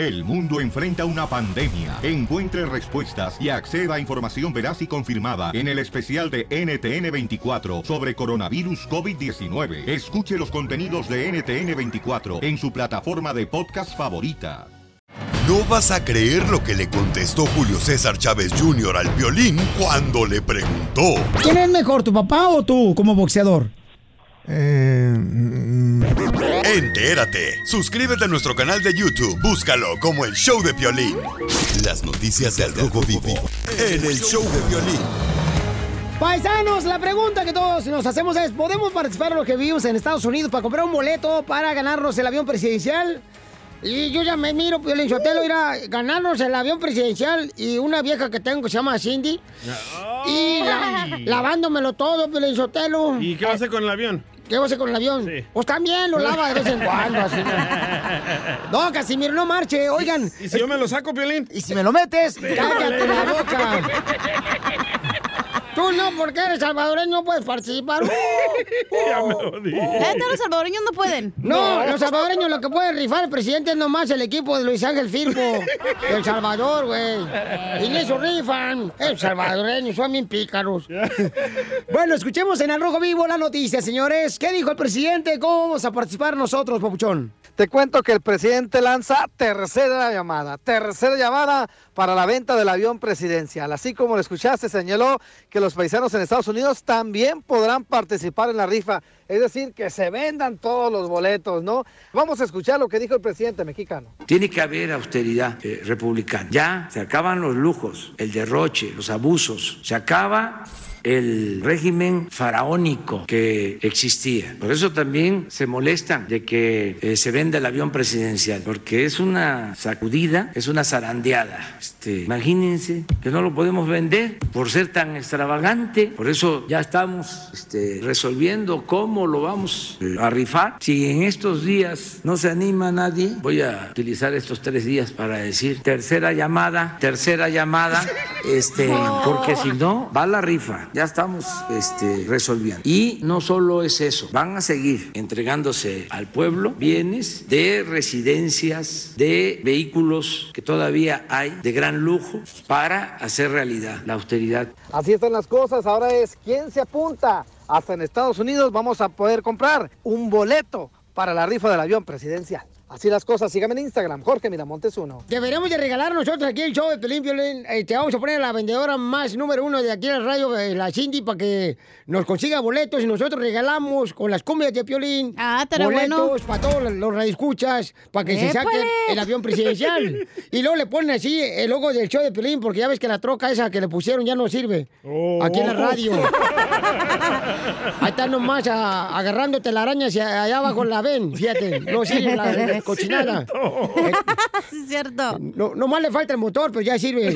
El mundo enfrenta una pandemia. Encuentre respuestas y acceda a información veraz y confirmada en el especial de NTN24 sobre coronavirus COVID-19. Escuche los contenidos de NTN24 en su plataforma de podcast favorita. No vas a creer lo que le contestó Julio César Chávez Jr. al violín cuando le preguntó. ¿Quién es mejor, tu papá o tú como boxeador? Eh, Entérate. Suscríbete a nuestro canal de YouTube. Búscalo como el Show de Violín. Las noticias del Rojo Vivo en el Show de Violín. Paisanos, la pregunta que todos nos hacemos es, ¿podemos participar en los que vivimos en Estados Unidos para comprar un boleto para ganarnos el avión presidencial? Y yo ya me miro, Piolín Sotelo, ir a ganarnos el avión presidencial y una vieja que tengo que se llama Cindy. Y la- lavándomelo todo, Piolín Sotelo. ¿Y qué va a hacer con el avión? ¿Qué va a hacer con el avión? Pues también lo lava de vez en cuando, así. No, Casimiro, no marche, oigan. ¿Y si yo me lo saco, Piolín? ¿Y si me lo metes? ¡Cállate la boca! Tú no, porque eres salvadoreño, no puedes participar. Ya me odié. Neta, los salvadoreños no pueden. No, los salvadoreños lo que puede rifar el presidente es nomás el equipo de Luis Ángel Firpo. El Salvador, güey. Y ni eso rifan. El salvadoreños son bien pícaros. bueno, escuchemos en Al Rojo Vivo la noticia, señores. ¿Qué dijo el presidente? ¿Cómo vamos a participar nosotros, Papuchón? Te cuento que el presidente lanza tercera llamada, tercera llamada para la venta del avión presidencial. Así como lo escuchaste, señaló que los paisanos en Estados Unidos también podrán participar en la rifa. Es decir, que se vendan todos los boletos, ¿no? Vamos a escuchar lo que dijo el presidente mexicano. Tiene que haber austeridad eh, republicana. Ya se acaban los lujos, el derroche, los abusos. Se acaba el régimen faraónico que existía. Por eso también se molestan de que eh, se venda el avión presidencial, porque es una sacudida, es una zarandeada. Este, imagínense que no lo podemos vender por ser tan extravagante. Por eso ya estamos este, resolviendo cómo lo vamos eh, a rifar. Si en estos días no se anima nadie, voy a utilizar estos tres días para decir tercera llamada, tercera llamada, este, porque si no, va la rifa. Ya estamos este, resolviendo. Y no solo es eso, van a seguir entregándose al pueblo bienes de residencias, de vehículos que todavía hay de gran lujo para hacer realidad la austeridad. Así están las cosas. Ahora es quién se apunta. Hasta en Estados Unidos vamos a poder comprar un boleto para la rifa del avión presidencial. Así las cosas. Síganme en Instagram, Jorge Miramontes uno. Deberíamos de regalar nosotros aquí el show de Pelín Violín. Eh, te vamos a poner a la vendedora más número uno de aquí en la radio, eh, la Cindy, para que nos consiga boletos y nosotros regalamos con las cumbias de Piolín. Ah, estará boletos bueno. para todos los- radioescuchas, para que se ¡Épale! el avión presidencial. y luego le ponen así el logo del show de Piolín, porque ya ves que la troca esa que le pusieron ya no sirve. Aquí en la radio. Ahí está nomás a- agarrándote la araña hacia allá abajo la ven, fíjate. No sirve la, cochinada. sí, es cierto. No, nomás le falta el motor, pero ya sirve.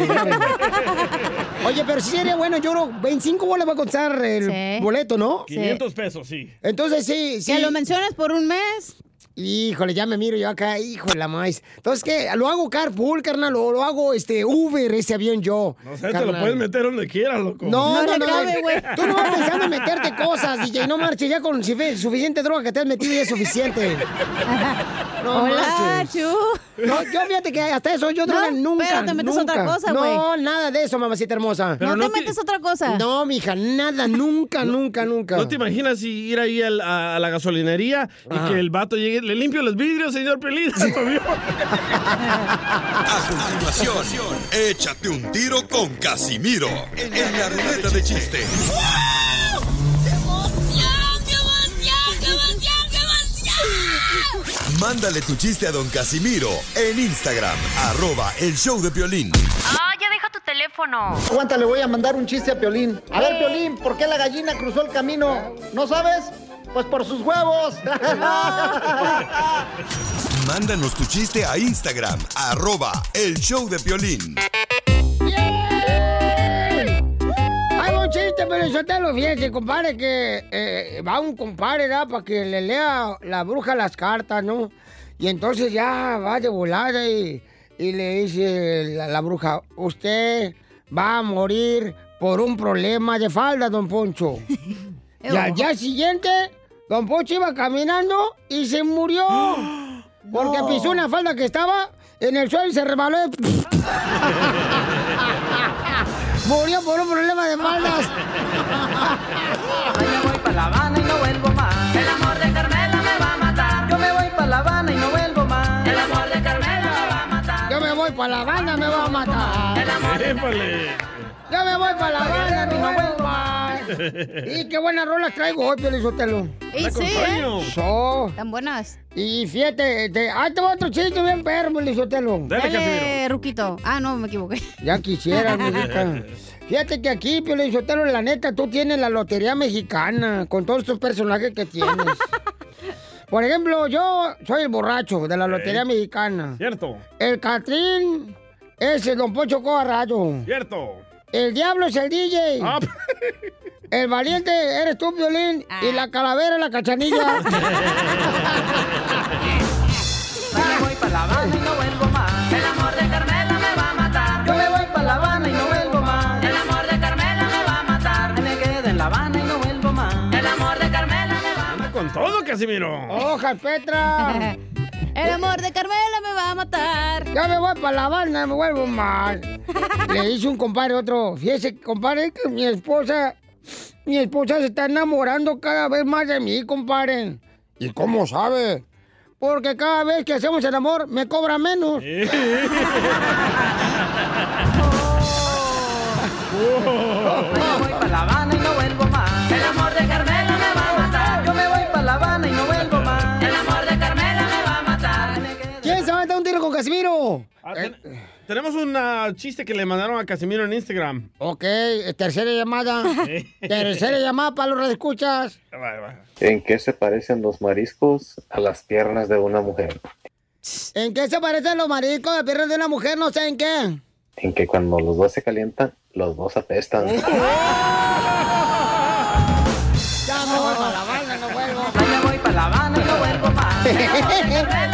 Oye, pero si sería bueno, yo creo 25 bolas va a costar el Sí. boleto, ¿no? 500 pesos, sí. Entonces sí, sí. Que lo mencionas por un mes. Híjole, ya me miro yo acá, hijo de la maíz. Entonces, ¿qué? ¿Lo hago carpool, carnal? ¿O lo hago este Uber, ese avión yo? No sé, te lo puedes meter donde quieras, loco. No, no, No no. Tú no vas pensando en meterte cosas, DJ. No marches ya con sufi- suficiente droga que te has metido y es suficiente. No Hola, marches. Chu. No, yo fíjate que hasta eso yo No, droga nunca. pero te metes nunca. otra cosa, No, güey. nada de eso, mamacita hermosa. Pero no, no te te- metes otra cosa. No, mija, nada, nunca, nunca, nunca. ¿No te imaginas si ir ahí al- a, a la gasolinería y que el vato llegue, le limpio los vidrios, señor Pelín, a continuación, échate un tiro con Casimiro en la ruleta de chiste. Mándale tu chiste a don Casimiro en Instagram, arroba el show de violín. Ah, ya deja tu teléfono. Aguanta, le voy a mandar un chiste a Piolín. A ver, Piolín, ¿por qué la gallina cruzó el camino? ¿No sabes? Pues por sus huevos. Mándanos tu chiste a Instagram, arroba el show de violín. Hay un chiste, pero yo te lo compadre, que eh, va un compadre, ¿verdad? Para que le lea la bruja las cartas, ¿no? Y entonces ya va de volada y, y le dice la, la bruja, usted va a morir por un problema de falda, don Poncho. y al día siguiente, don Poncho iba caminando y se murió. Porque pisó una falda que estaba en el suelo y se rebaló. Murió por un problema de faldas. Me voy para La Habana y no vuelvo más. El amor de Carmela me va a matar. Yo me voy para La Habana y no vuelvo más. El amor de Carmela me va a matar. Yo me voy para La Habana, me va a matar. Yo me voy para La Habana, no vuelvo más. Y qué buenas rolas traigo hoy, Pelizotelo. Y sí, ¿eh? So. Tan buenas. Y fíjate, te, ahí te otro chiste bien perro, Pelizotelo. Dale, Ruquito. Ah, no, me equivoqué. Ya quisiera, mijita. Fíjate que aquí, Pio Sotelo, la neta, tú tienes la lotería mexicana con todos estos personajes que tienes. Por ejemplo, yo soy el borracho de la lotería mexicana. Cierto. El Catrín es el Don Cobarrayo. Cierto. El diablo es el DJ. Ah, El valiente eres tú, Violín. Y la calavera es la cachanilla. Me voy para La Habana y no vuelvo más. El amor de Carmela me va a matar. Yo me voy para La Habana y no vuelvo más. El amor de Carmela me va a matar. Me quedo en La Habana y no vuelvo más. El amor de Carmela me va a Anda con todo, Casimiro. ¡Hojas, Petra! El amor de Carmela me va a matar. Ya me voy para La Habana, me vuelvo mal. Le hizo un compadre otro. Fíjese, compadre, que mi esposa, mi esposa se está enamorando cada vez más de mí, compadre. ¿Y cómo sabe? Porque cada vez que hacemos el amor, me cobra menos. Ay, me voy para La Habana y no vuelvo más. El amor de Carmela me va a matar. Yo me voy para La Habana y no vuelvo más. El amor de Carmela me va a matar. ¿Quién se va a dar un tiro con Casimiro? Ah, ten- tenemos un chiste que le mandaron a Casimiro en Instagram. Ok, tercera llamada. tercera llamada para los redescuchas. ¿En qué se parecen los mariscos a las piernas de una mujer? ¿En qué se parecen los mariscos de piernas de una mujer? No sé en qué. En que cuando los dos se calientan, los dos apestan. Ya me voy para La Habana, no vuelvo. Ay, me voy para La Habana y no vuelvo más.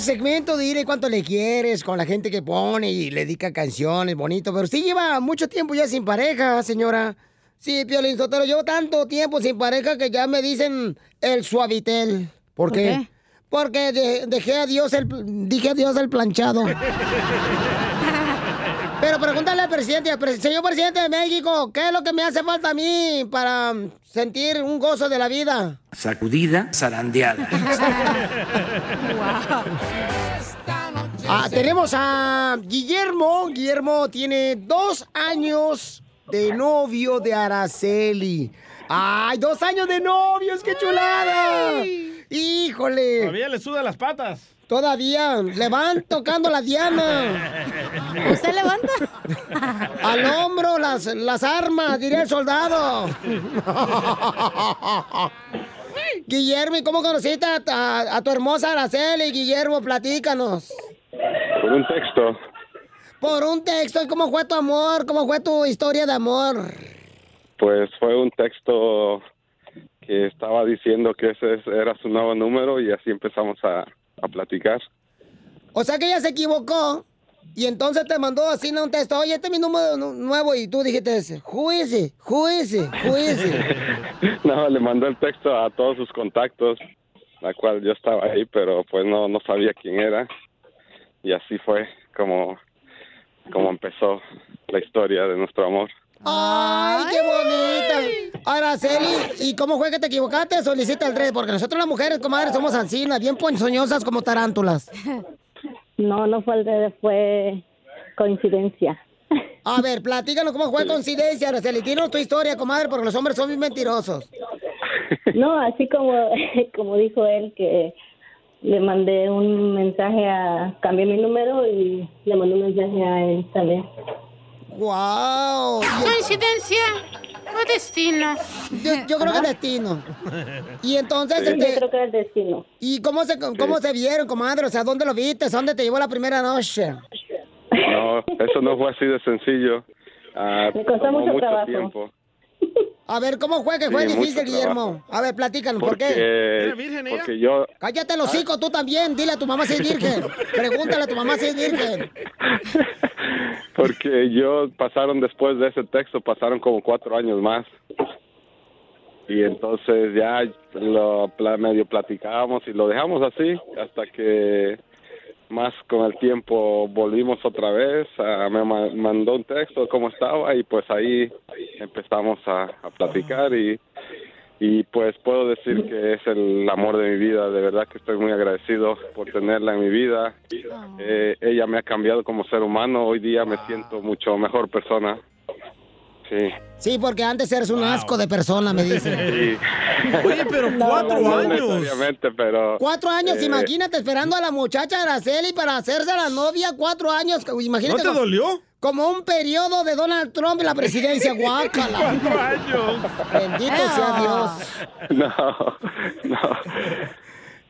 Su segmento de dile cuánto le quieres, con la gente que pone y le dedica canciones, bonito, pero usted lleva mucho tiempo ya sin pareja, señora. Sí, Piolín Sotelo, llevo tanto tiempo sin pareja que ya me dicen el suavitel. ¿Por, ¿Por qué? qué? Porque de- dejé a Dios el, dije adiós al planchado. Pero pregúntale al presidente, pre- señor presidente de México, ¿qué es lo que me hace falta a mí para sentir un gozo de la vida? Sacudida, zarandeada. Ah, tenemos a Guillermo. Guillermo tiene dos años de novio de Araceli. ¡Ay, dos años de novios! ¡Qué chulada! ¡Híjole! Todavía le suda las patas. Todavía le van tocando la diana. ¿Usted levanta? Al hombro las, las armas, diría el soldado. Guillermo, ¿y cómo conociste a, a- a tu hermosa Araceli? Guillermo, platícanos. Por un texto. Por un texto, ¿y cómo fue tu amor? ¿Cómo fue tu historia de amor? Pues fue un texto que estaba diciendo que ese es- era su nuevo número y así empezamos a, a platicar. O sea que ella se equivocó y entonces te mandó así un texto. Oye, este es mi número nu- nuevo y tú dijiste ese. Juice, juice, juice. no, le mandó el texto a todos sus contactos, la cual yo estaba ahí, pero pues no, no sabía quién era. Y así fue como, como empezó la historia de nuestro amor. ¡Ay, qué bonita! Araceli, ¿y cómo fue que te equivocaste? Solicita el 3, porque nosotros las mujeres, comadre, somos ancinas, bien ponzoñosas como tarántulas. No, no fue al revés, fue coincidencia. A ver, platícanos cómo fue coincidencia, Araceli. Tienes tu historia, comadre, porque los hombres son bien mentirosos. No, así como, como dijo él que le mandé un mensaje a, cambié mi número y le mandé un mensaje a él también. ¡Wow! ¿Coincidencia o destino? Yo, yo creo que es destino. Y entonces, Sí, este, yo creo que es destino. ¿y cómo se, cómo se vieron, comadre? O sea, ¿dónde lo viste? ¿Dónde te llevó la primera noche? No, eso no fue así de sencillo. Ah, Me costó tomó mucho trabajo. tiempo. A ver, ¿cómo fue que fue Sí, difícil, mucho Guillermo? A ver, platícanos, ¿por qué? Porque, porque yo, Cállate el hocico, tú también. Dile a tu mamá si es virgen. Pregúntale a tu mamá si es virgen. porque yo pasaron después de ese texto, pasaron como cuatro años más. Y entonces ya lo medio platicábamos y lo dejamos así hasta que más con el tiempo volvimos otra vez. ah, me ma- mandó un texto de cómo estaba y pues ahí empezamos a platicar y, y pues puedo decir que es el amor de mi vida. De verdad que estoy muy agradecido por tenerla en mi vida. Eh, ella me ha cambiado como ser humano. Hoy día me siento mucho mejor persona. Sí. Sí, porque antes eres un asco de persona, me dicen. Sí. Oye, pero cuatro No años. necesariamente, pero... Cuatro años, eh, imagínate esperando a la muchacha Araceli para hacerse la novia. Cuatro años, imagínate. ¿No te como- dolió? Como un periodo de Donald Trump en la presidencia, guácala. Cuatro años. Bendito sea Dios. No, no.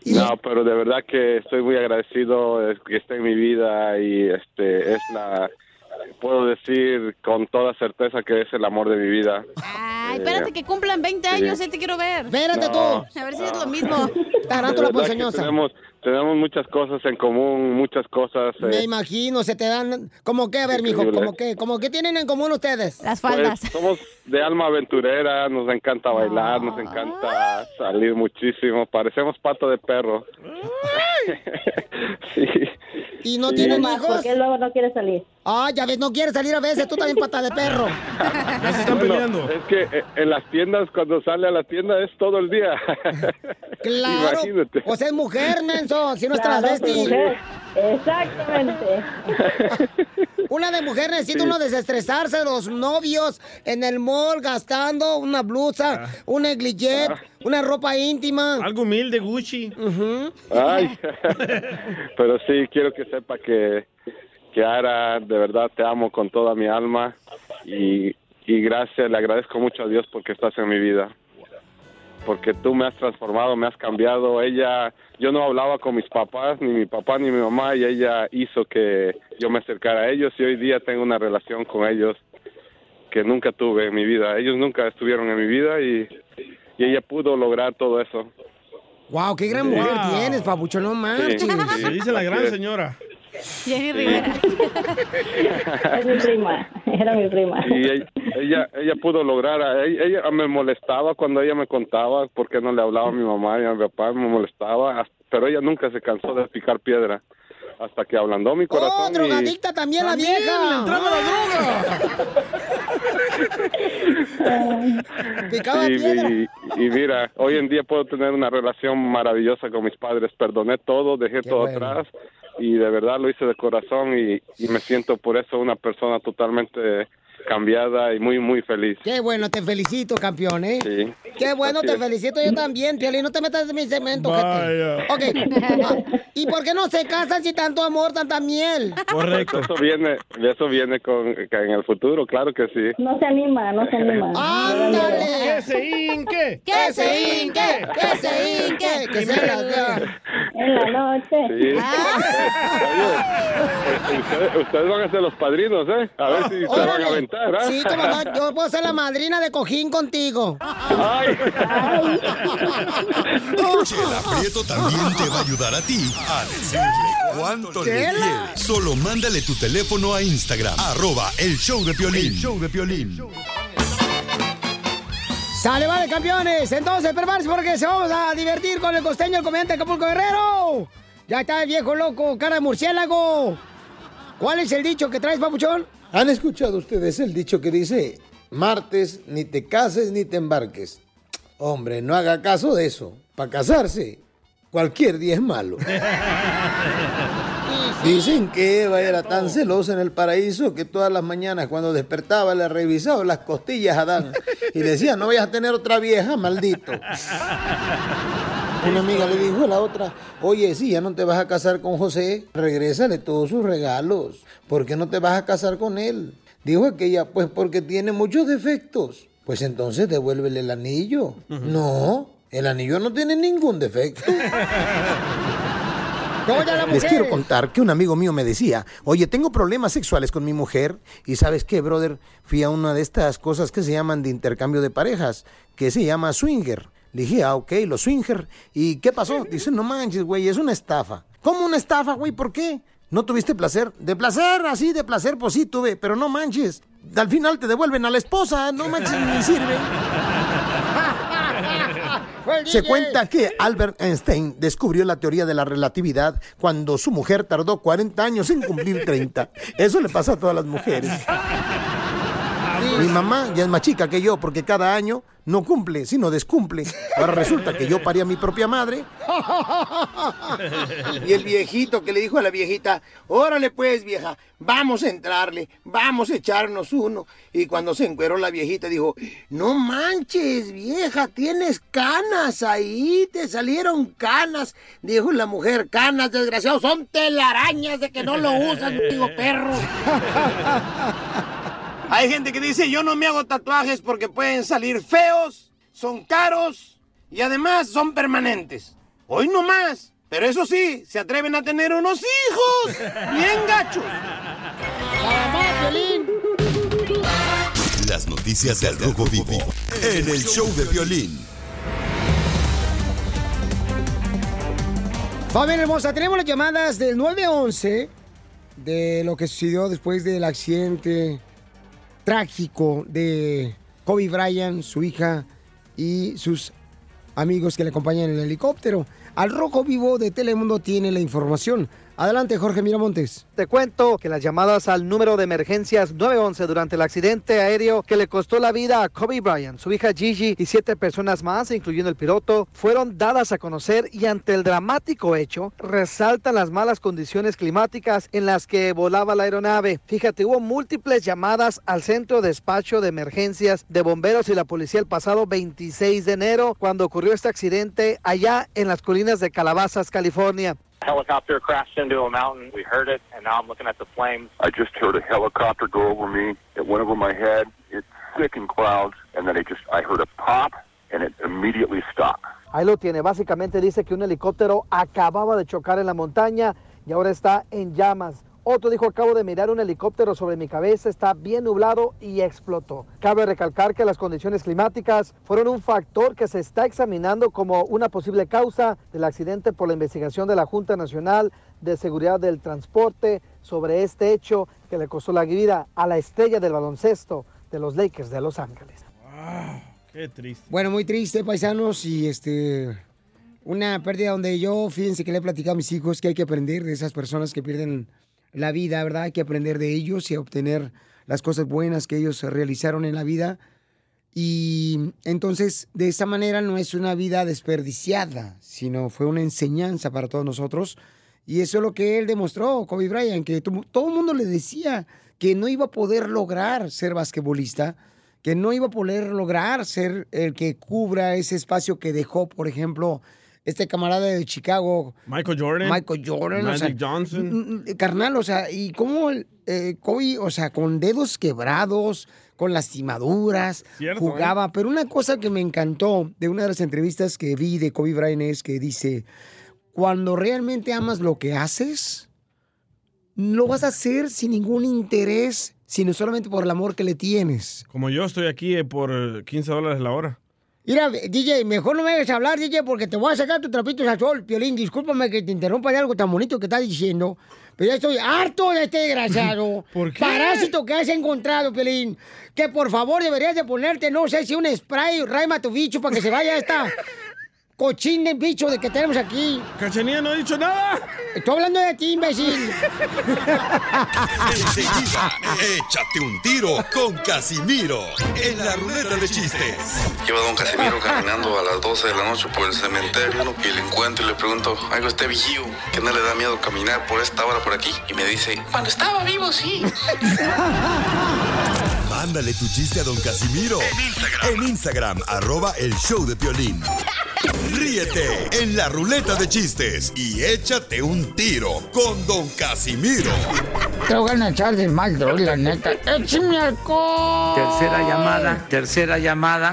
No, pero de verdad que estoy muy agradecido de que esté en mi vida y este es la puedo decir con toda certeza que es el amor de mi vida. Ay, espérate que cumplan 20 sí. años, eh, te quiero ver. Espérate No, tú. A ver si es lo mismo. Verdad que ponzoñosa. tenemos tenemos muchas cosas en común, muchas cosas. eh, Me imagino, se te dan... ¿Cómo qué? A ver, mijo. ¿cómo qué? ¿Cómo qué tienen en común ustedes? Las Pues, somos de alma aventurera, nos encanta bailar, nos encanta salir muchísimo, parecemos pato de perro. sí. ¿Y no Sí. tienen hijos? ¿Por qué luego no quiere salir? Ah, ya ves, no quieres salir a veces, tú también pata de perro. Ya se están Bueno, peleando. Es que eh, en las tiendas, cuando sale a la tienda, es todo el día. Claro. Imagínate. O sea, es mujer, menso, si no es transvesti. Exactamente. Una de mujer necesita Sí. uno desestresarse de los novios en el mall gastando una blusa, un negligé, una ropa íntima. Algo humilde, Gucci. Ay, pero sí, quiero que sepa que, que Ara, de verdad te amo con toda mi alma y, y gracias, le agradezco mucho a Dios porque estás en mi vida. Porque tú me has transformado, me has cambiado. Ella, yo no hablaba con mis papás, ni mi papá ni mi mamá, y ella hizo que yo me acercara a ellos y hoy día tengo una relación con ellos que nunca tuve en mi vida. Ellos nunca estuvieron en mi vida y, y ella pudo lograr todo eso. Wow, qué gran mujer Wow. tienes, papucho, no manches. Sí. Se dice la gran señora. Jenny Rivera. Es mi prima. Era mi prima. y ella, ella ella pudo lograr a- ella, ella me molestaba cuando ella me contaba por qué no le hablaba a mi mamá y a mi papá me molestaba pero ella nunca se cansó de picar piedra hasta que ablandó mi corazón Oh, y- drogadicta también, la También, vieja. entraba la Picaba y, piedra. y- y mira hoy en día puedo tener una relación maravillosa con mis padres perdoné todo dejé todo bueno. atrás y de verdad lo hice de corazón y, y me siento por eso una persona totalmente cambiada y muy muy feliz Qué bueno, te felicito, campeón, ¿eh? sí Qué bueno, Así te es. felicito yo también, Piolín. No te metas en mi cemento, Vaya. gente. Ok. Ah, ¿Y por qué no se casan si tanto amor, tanta miel? Correcto. Eso viene, eso viene con en el futuro, claro que sí. No se anima, no se anima. ¡Ándale! ¡Que se hinque! ¡Que se hinque! ¡Que se hinque! ¡Que se la! En la noche. Sí. Oye, ustedes, ustedes van a ser los padrinos, ¿eh? A ver si se van a Órale. Sí, como no, yo puedo ser la madrina de cojín contigo. Ay. Chela Prieto también te va a ayudar a ti a decirle cuánto le quieres. Solo mándale tu teléfono a Instagram, arroba el show de Piolín. El show de Piolín. Sale, vale, campeones. Entonces, prepárense porque se vamos a divertir con el costeño, el comediante Acapulco Guerrero. Ya está el viejo loco, cara de murciélago. ¿Cuál es el dicho que traes, papuchón? ¿Han escuchado ustedes el dicho que dice, martes, ni te cases ni te embarques? Hombre, no haga caso de eso. Para casarse, cualquier día es malo. Dicen que Eva era tan celosa en el paraíso que todas las mañanas cuando despertaba le revisaba las costillas a Adán y le decía, no vayas a tener otra vieja, maldito. Una amiga le dijo a la otra, oye, si ya no te vas a casar con José, regrésale todos sus regalos. ¿Por qué no te vas a casar con él? Dijo aquella, pues porque tiene muchos defectos. Pues entonces devuélvele el anillo. No, el anillo no tiene ningún defecto. Les quiero contar que un amigo mío me decía, oye, tengo problemas sexuales con mi mujer y sabes qué, brother, fui a una de estas cosas que se llaman de intercambio de parejas, que se llama swinger. Le dije, ah, ok, los swinger. ¿Y qué pasó? Dice, no manches, güey, es una estafa. ¿Cómo una estafa, güey? ¿Por qué? ¿No tuviste placer? De placer, así, de placer, pues sí tuve, pero no manches. Al final te devuelven a la esposa, no manches, ni sirve. Se cuenta que Albert Einstein descubrió la teoría de la relatividad cuando su mujer tardó 40 años en cumplir 30. Eso le pasa a todas las mujeres. Mi mamá ya es más chica que yo porque cada año no cumple, sino descumple. Ahora resulta que yo parí a mi propia madre. Y el viejito que le dijo a la viejita, órale pues vieja, vamos a entrarle, vamos a echarnos uno. Y cuando se encueró la viejita dijo, no manches vieja, tienes canas ahí, te salieron canas. Dijo la mujer, canas desgraciados, son telarañas de que no lo usas, digo perro. Hay gente que dice, yo no me hago tatuajes porque pueden salir feos, son caros y además son permanentes. Hoy no más, pero eso sí, se atreven a tener unos hijos bien gachos. Las noticias del Rojo Vivo en el show de violín. Familia hermosa, tenemos las llamadas del 911 de lo que sucedió después del accidente trágico de Kobe Bryant, su hija y sus amigos que le acompañan en el helicóptero. Al Rojo Vivo de Telemundo tiene la información. Adelante, Jorge Miramontes. Te cuento que las llamadas al número de emergencias 911 durante el accidente aéreo que le costó la vida a Kobe Bryant, su hija Gigi y siete personas más, incluyendo el piloto, fueron dadas a conocer y ante el dramático hecho resaltan las malas condiciones climáticas en las que volaba la aeronave. Fíjate, hubo múltiples llamadas al centro de despacho de emergencias de bomberos y la policía el pasado 26 de enero cuando ocurrió este accidente allá en las colinas de Calabazas, California. Helicopter crashed into a mountain. We heard it, and now I'm looking at the flames. I just heard a helicopter go over me. It went over my head. It's thick in clouds, and then it just I heard a pop, and it immediately stopped. Ahí lo tiene. Básicamente dice que un helicóptero acababa de chocar en la montaña y ahora está en llamas. Otro dijo, acabo de mirar un helicóptero sobre mi cabeza, está bien nublado y explotó. Cabe recalcar que las condiciones climáticas fueron un factor que se está examinando como una posible causa del accidente por la investigación de la Junta Nacional de Seguridad del Transporte sobre este hecho que le costó la vida a la estrella del baloncesto de los Lakers de Los Ángeles. Qué triste. Bueno, muy triste, paisanos, y este. Una pérdida donde yo, fíjense que le he platicado a mis hijos que hay que aprender de esas personas que pierden la vida, ¿verdad? Hay que aprender de ellos y obtener las cosas buenas que ellos realizaron en la vida. Y entonces, de esa manera no es una vida desperdiciada, sino fue una enseñanza para todos nosotros. Y eso es lo que él demostró, Kobe Bryant, que to- todo el mundo le decía que no iba a poder lograr ser basquetbolista, que no iba a poder lograr ser el que cubra ese espacio que dejó, por ejemplo, este camarada de Chicago, Michael Jordan. Michael Jordan, o Magic sea, Johnson. mm, mm, Carnal, o sea, y cómo eh, Kobe, o sea, con dedos quebrados, con lastimaduras, Cierto, jugaba. Pero una cosa que me encantó de una de las entrevistas que vi de Kobe Bryant es que dice, cuando realmente amas lo que haces, lo vas a hacer sin ningún interés, sino solamente por el amor que le tienes. Como yo estoy aquí eh, por 15 dólares la hora. Mira, DJ, mejor no me hagas hablar, DJ, porque te voy a sacar tu trapito al sol. Piolín, discúlpame que te interrumpa de algo tan bonito que estás diciendo, pero ya estoy harto de este desgraciado. ¿Por qué? Parásito que has encontrado, Piolín. Que por favor deberías de ponerte, no sé si un spray, raima tu bicho para que se vaya esta cochín de bicho de que tenemos aquí. Cachanilla no ha dicho nada. Estoy hablando de ti, imbécil. Enseguida, échate un tiro con Casimiro en la ruleta de chistes. Iba don Casimiro caminando a las 12 de la noche por el cementerio y le encuentro y le pregunto, algo este vigío, que no le da miedo caminar por esta hora por aquí. Y me dice, cuando estaba vivo, sí. Mándale tu chiste a don Casimiro en Instagram, arroba el show de Piolín. Ríete en la ruleta de chistes y échate un tiro con don Casimiro. Te voy a echar de mal, la neta. ¡Échame alcohol! Tercera llamada, tercera llamada.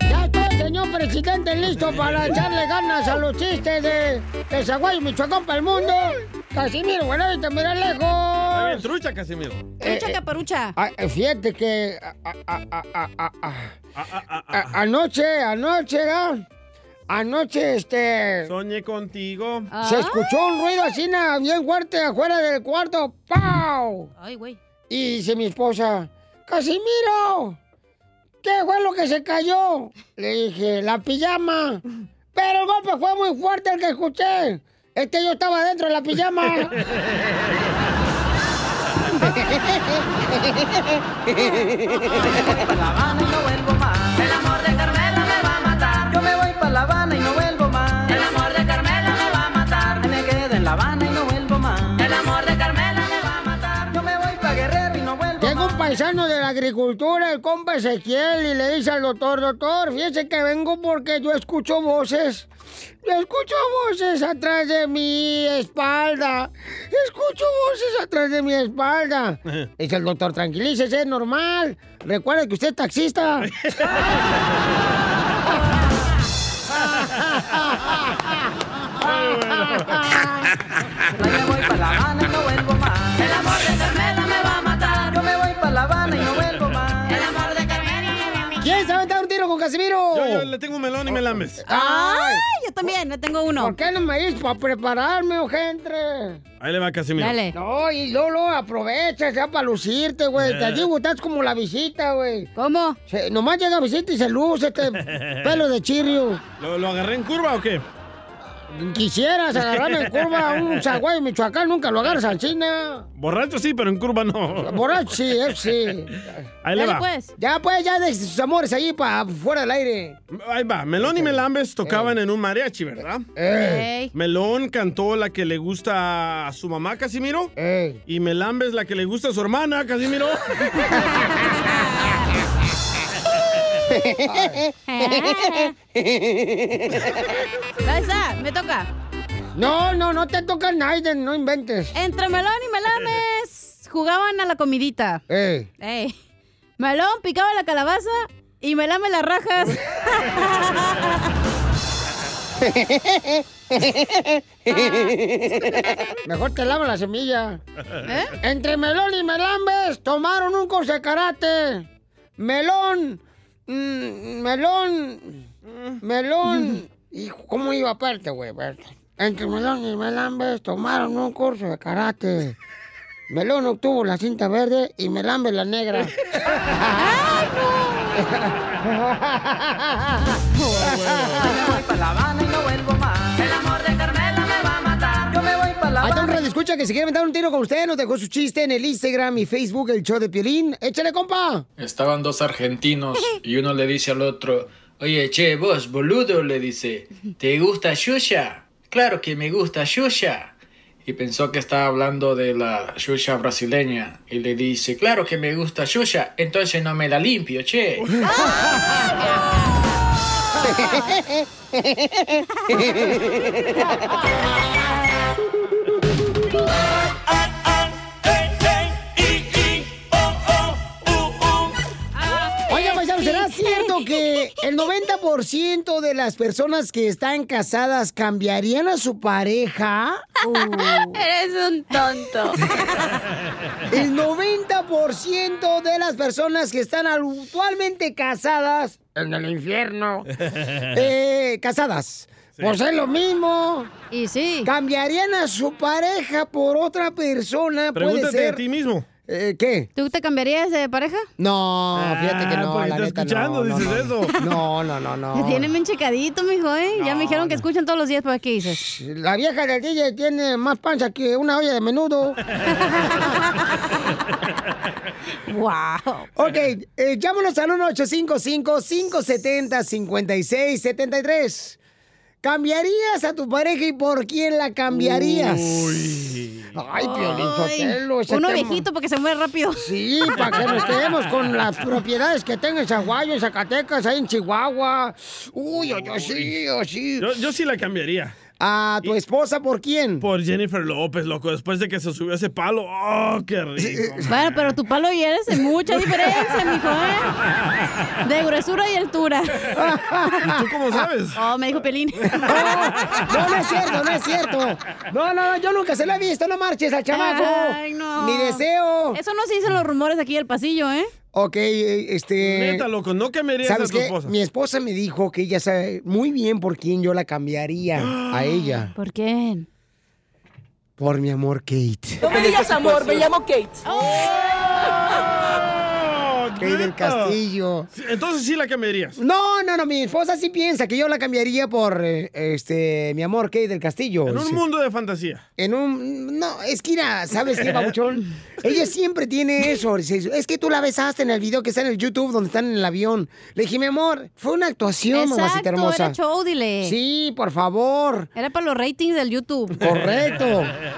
Ya estoy, señor presidente, listo para echarle ganas a los chistes de, Zaguayo, Michoacán, para el mundo. Casimiro, bueno, te mira Está bien, lejos. trucha, Casimiro. Trucha caparucha. Ah, eh, fíjate que anoche, anoche, ¿verdad? Anoche, este... Soñé contigo. Se escuchó un ruido así, bien fuerte, afuera del cuarto. ¡Pau! Ay, güey. Y dice mi esposa, Casimiro, ¿qué fue lo que se cayó? Le dije, la pijama. Pero el golpe fue muy fuerte el que escuché. Es que yo estaba dentro de la pijama. paisano de la agricultura, el compa Ezequiel, y le dice al doctor, doctor, fíjese que vengo porque yo escucho voces. Yo escucho voces atrás de mi espalda. Escucho voces atrás de mi espalda. Dice el doctor, tranquilícese, es normal. Recuerde que usted es taxista. Yo me Casimiro? Yo, yo le tengo un melón y me lames. ¡Ay! Yo también, le tengo uno. ¿Por qué no me dices para prepararme, ojente? Ahí le va Casimiro. No, y Lolo, aprovecha, ya para lucirte, güey. Te Eh. digo, estás como la visita, güey. ¿Cómo? nomás llega visita y se luce este pelo de chirrio. ¿Lo, lo agarré en curva o qué? Quisieras agarrarme en curva a un zaguayo Michoacán, nunca lo agarras al China. Borracho sí, pero en curva no. Borracho, sí, eso sí. Ahí le va. Ya pues, ya de sus amores ahí para fuera del aire. Ahí va. Melón y Melambes tocaban en un mariachi, ¿verdad? Ey. Melón cantó la que le gusta a su mamá, Casimiro. Y Melambes la que le gusta a su hermana, Casimiro. Esa, me toca. No, no, no te toca Naiden, no inventes. Entre Melón y Melames jugaban a la comidita. Ey. Ey. Melón picaba la calabaza y Melame las rajas. Mejor te lava la semilla. ¿Eh? Entre Melón y Melambes tomaron un karate. Melón. Mm, melón. Melón. Hijo, ¿cómo iba aparte, güey? Entre Melón y Melambes tomaron un curso de karate. Melón obtuvo la cinta verde y Melambes la negra. Y no radio escucha que se quiere aventar un tiro con usted. Nos dejó su chiste en el Instagram y Facebook, el show de Piolín. Échale, compa. Estaban dos argentinos y uno le dice al otro, oye, che, vos, boludo, le dice, ¿te gusta Xuxa? Claro que me gusta Xuxa. Y pensó que estaba hablando de la Xuxa brasileña. Y le dice, claro que me gusta Xuxa, entonces no me la limpio, che. el 90% de las personas que están casadas cambiarían a su pareja? Eres un tonto. El 90% de las personas que están actualmente casadas en el infierno, eh, casadas, por ser lo mismo. Y sí. Cambiarían a su pareja por otra persona. puede Pregúntate ser. a ti mismo. Eh, ¿Qué? ¿Tú te cambiarías de pareja? No, fíjate que no, porque la está neta, escuchando, no, no, dices no. eso. No, no, no, no. Te tienen bien checadito, mijo, ¿eh? ya me dijeron que escuchan todos los días, ¿para qué dices? La vieja del DJ tiene más panza que una olla de menudo. wow. Ok, eh, llámanos al 1-855-570-5673. ¿Cambiarías a tu pareja y por quién la cambiarías? Ay, Piolín Uno tema- viejito porque se muere rápido. Sí, para que nos quedemos con las propiedades que tenga en Zaguayo, en Zacatecas, ahí en Chihuahua. Uy, yo, yo sí, yo sí. Yo, yo sí la cambiaría. ¿A tu esposa por quién? Por Jennifer López, loco. Después de que se subió ese palo. ¡Oh, qué rico! Bueno, pero tu palo y eres de mucha diferencia, mijo, ¿eh? De gruesura y altura. ¿Y tú cómo sabes? Oh, me dijo Pelín. No, no es cierto, no es cierto. No, no, no, yo nunca se lo he visto, no marches al chamaco. Ay, no. Ni deseo. Eso no se dicen los rumores aquí del pasillo, ¿eh? Ok, este... Neta, loco, no cambiarías a ¿Sabes tu qué? esposa. Mi esposa me dijo que ella sabe muy bien por quién yo la cambiaría a ella. ¿Por quién? Por mi amor Kate. No me digas amor, me llamo Kate. Kate del Castillo. Entonces sí la cambiarías. No, no, no, mi esposa sí piensa que yo la cambiaría por eh, este mi amor Kate del Castillo. En un Sí. mundo de fantasía. En un. No, es que mira, ¿sabes qué, babuchón? Ella siempre tiene eso. Es que tú la besaste en el video que está en el YouTube donde están en el avión. Le dije, mi amor, fue una actuación, mamacita Exacto, hermosa. era show, dile. Sí, por favor. Era para los ratings del YouTube. Correcto.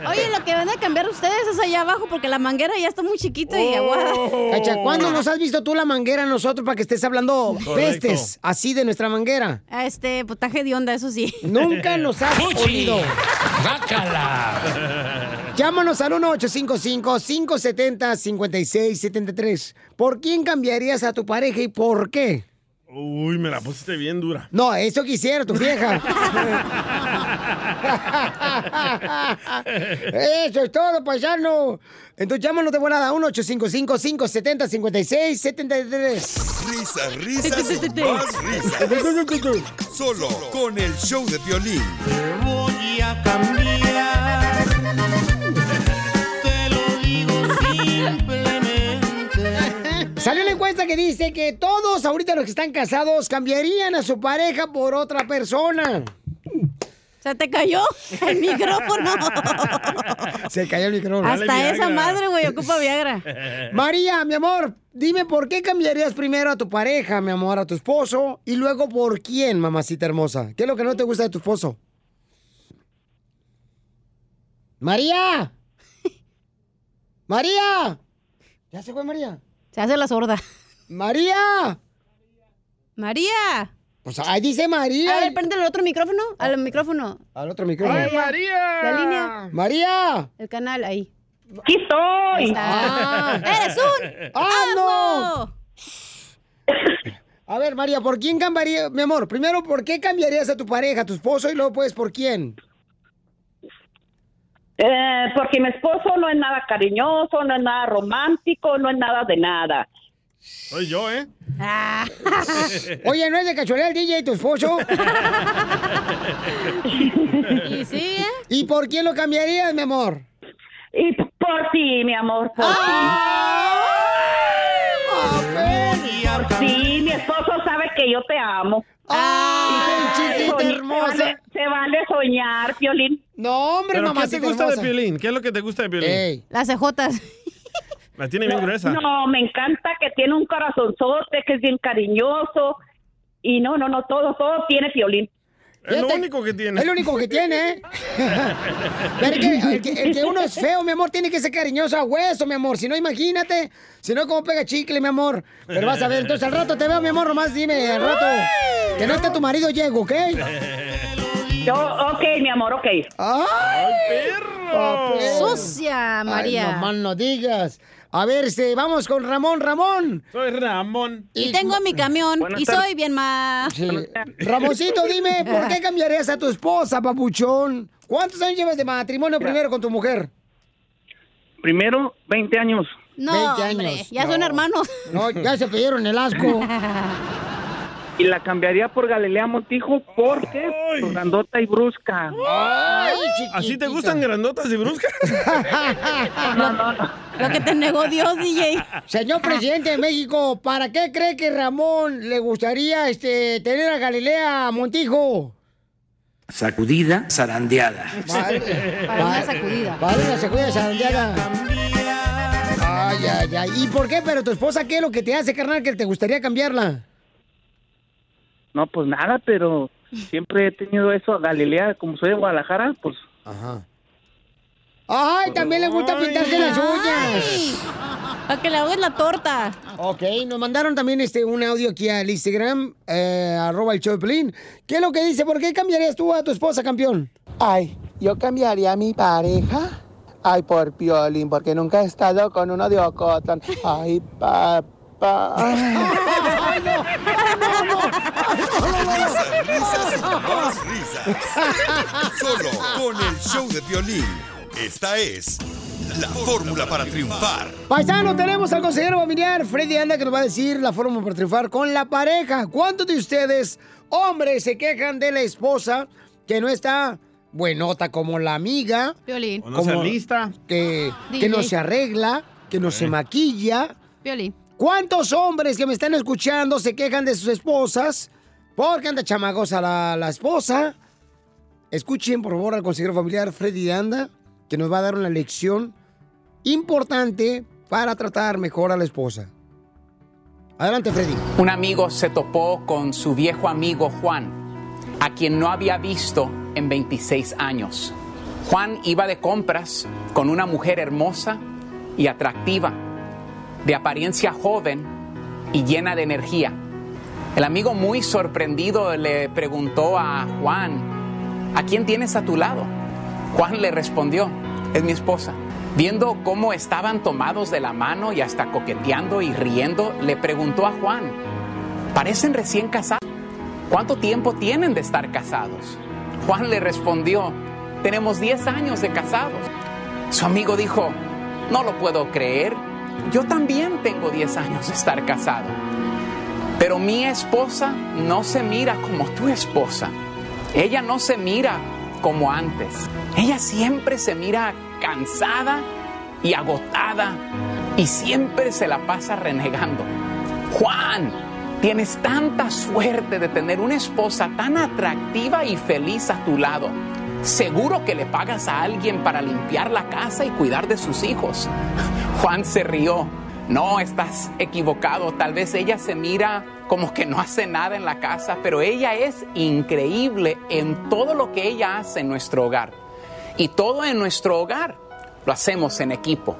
Oye, lo que van a cambiar ustedes es allá abajo porque la manguera ya está muy chiquita y aguada. Cacha, ¿cuándo nos has visto tú la manguera a nosotros para que estés hablando Correcto. pestes así de nuestra manguera? Ah, Este, potaje de onda, eso sí. Nunca nos has oído. ¡Bácala! Llámanos al 1-855-570-5673. ¿Por quién cambiarías a tu pareja y por qué? Uy, me la pusiste bien dura. No, eso quisiera tu vieja. Eso es todo, paisano. Entonces llámanos de volada 1-855-570-5673. Risas, risas y más risas. Solo con el show de violín. voy a cambiar. Encuesta que dice que todos ahorita los que están casados cambiarían a su pareja por otra persona. Se te cayó el micrófono. Se cayó el micrófono. Hasta esa madre, güey, ocupa Viagra. María, mi amor, dime por qué cambiarías primero a tu pareja, mi amor, a tu esposo, y luego por quién, mamacita hermosa. ¿Qué es lo que no te gusta de tu esposo? María. María. ¿Ya se fue María? Se hace la sorda. María. María. Pues ahí dice María. A ver, prende el otro micrófono. Al micrófono. Al otro micrófono. Ahí, ya. La línea. María. El canal, ahí. ¡Aquí estoy! Ah. ¡Eres un ¡Ah, no! A ver, María, ¿por quién cambiaría, mi amor? Primero, ¿por qué cambiarías a tu pareja, a tu esposo, y luego, pues, ¿por quién? Eh, porque mi esposo no es nada cariñoso, no es nada romántico, no es nada de nada. Soy yo, ¿eh? Oye, ¿no es de cachorrea el DJ tu esposo? ¿Y sí, eh? ¿Y por quién lo cambiarías, mi amor? Y por ti, mi amor, por ti. Por ti, mi esposo sabe que yo te amo. ¡Ay, chiquita soñ- hermosa! Se vale, se vale soñar, Piolín. No, hombre, ¿Pero qué te gusta hermosa. de Piolín? ¿Qué es lo que te gusta de Piolín? Las cejotas. La tiene bien gruesa. No, me encanta que tiene un corazonzote, que es bien cariñoso. Y no, no, no, todo, todo tiene Piolín. Es lo único que tiene. Es lo único que tiene, ¿eh? Pero el, que, el que- el que uno es feo, mi amor, tiene que ser cariñoso a hueso, mi amor. Si no, imagínate. Si no, como pega chicle, mi amor. Pero vas a ver, entonces al rato te veo, mi amor, nomás dime, al rato. Que no esté tu marido, llego, ¿ok? Yo, ok, mi amor, ok. ¡Ay, perro! Sucia, María. Ay, no más no digas. A ver, este, vamos con Ramón, Ramón. Soy Ramón. Y tengo mi camión y tardes. soy bien más. Sí. Ramoncito, dime, ¿por qué cambiarías a tu esposa, papuchón? ¿Cuántos años llevas de matrimonio primero con tu mujer? Primero, 20 años. No, 20 hombre, años. ya No. son hermanos. No, ya se pidieron el asco. y la cambiaría por Galilea Montijo porque por grandota y brusca. ¿Así te gustan grandotas y bruscas? No, no, no. Lo que te negó Dios, DJ. Señor presidente de México, ¿para qué cree que Ramón le gustaría este, tener a Galilea Montijo? Sacudida, zarandeada. Vale. Para una sacudida. Vale, una sacudida zarandeada. Ay, ay, ay. ¿Y por qué? Pero tu esposa, ¿qué es lo que te hace, carnal, que te gustaría cambiarla? No, pues nada, pero siempre he tenido eso a Galilea, como soy de Guadalajara, pues. Ajá. Ay, también le gusta pintarse las uñas. Para que le hagas la torta. Ok, nos mandaron también este un audio aquí al Instagram, eh, arroba el Pelín. ¿Qué es lo que dice? ¿Por qué cambiarías tú a tu esposa, campeón? Ay, yo cambiaría a mi pareja. Ay, por Piolín, porque nunca he estado con uno de Ocotón. Ay, papá. Ay, no, no, no. Risas, risas y más risas. Solo con el show de violín. Esta es la fórmula para triunfar. Paisano, tenemos al consejero familiar Freddy Anda que nos va a decir la forma para triunfar con la pareja. ¿Cuántos de ustedes, hombres, se quejan de la esposa que no está buenota como la amiga? Violín. O no se alista. Que, que no se arregla, que no se maquilla. Violín. ¿Cuántos hombres que me están escuchando se quejan de sus esposas porque anda chamagosa la, la esposa? Escuchen, por favor, al consejero familiar Freddy Anda, que nos va a dar una lección importante para tratar mejor a la esposa. Adelante, Freddy. Un amigo se topó con su viejo amigo Juan, a quien no había visto en 26 años. Juan iba de compras con una mujer hermosa y atractiva, de apariencia joven y llena de energía. El amigo muy sorprendido le preguntó a Juan, ¿a quién tienes a tu lado? Juan le respondió, es mi esposa. Viendo cómo estaban tomados de la mano y hasta coqueteando y riendo, le preguntó a Juan, parecen recién casados. ¿Cuánto tiempo tienen de estar casados? Juan le respondió, tenemos 10 años de casados. Su amigo dijo, no lo puedo creer, yo también tengo 10 años de estar casado. Pero mi esposa no se mira como tu esposa. Ella no se mira como antes. Ella siempre se mira cansada y agotada y siempre se la pasa renegando. Juan, tienes tanta suerte de tener una esposa tan atractiva y feliz a tu lado. Seguro que le pagas a alguien para limpiar la casa y cuidar de sus hijos. Juan se rió. No, estás equivocado. Tal vez ella se mira como que no hace nada en la casa, pero ella es increíble en todo lo que ella hace en nuestro hogar. Y todo en nuestro hogar lo hacemos en equipo.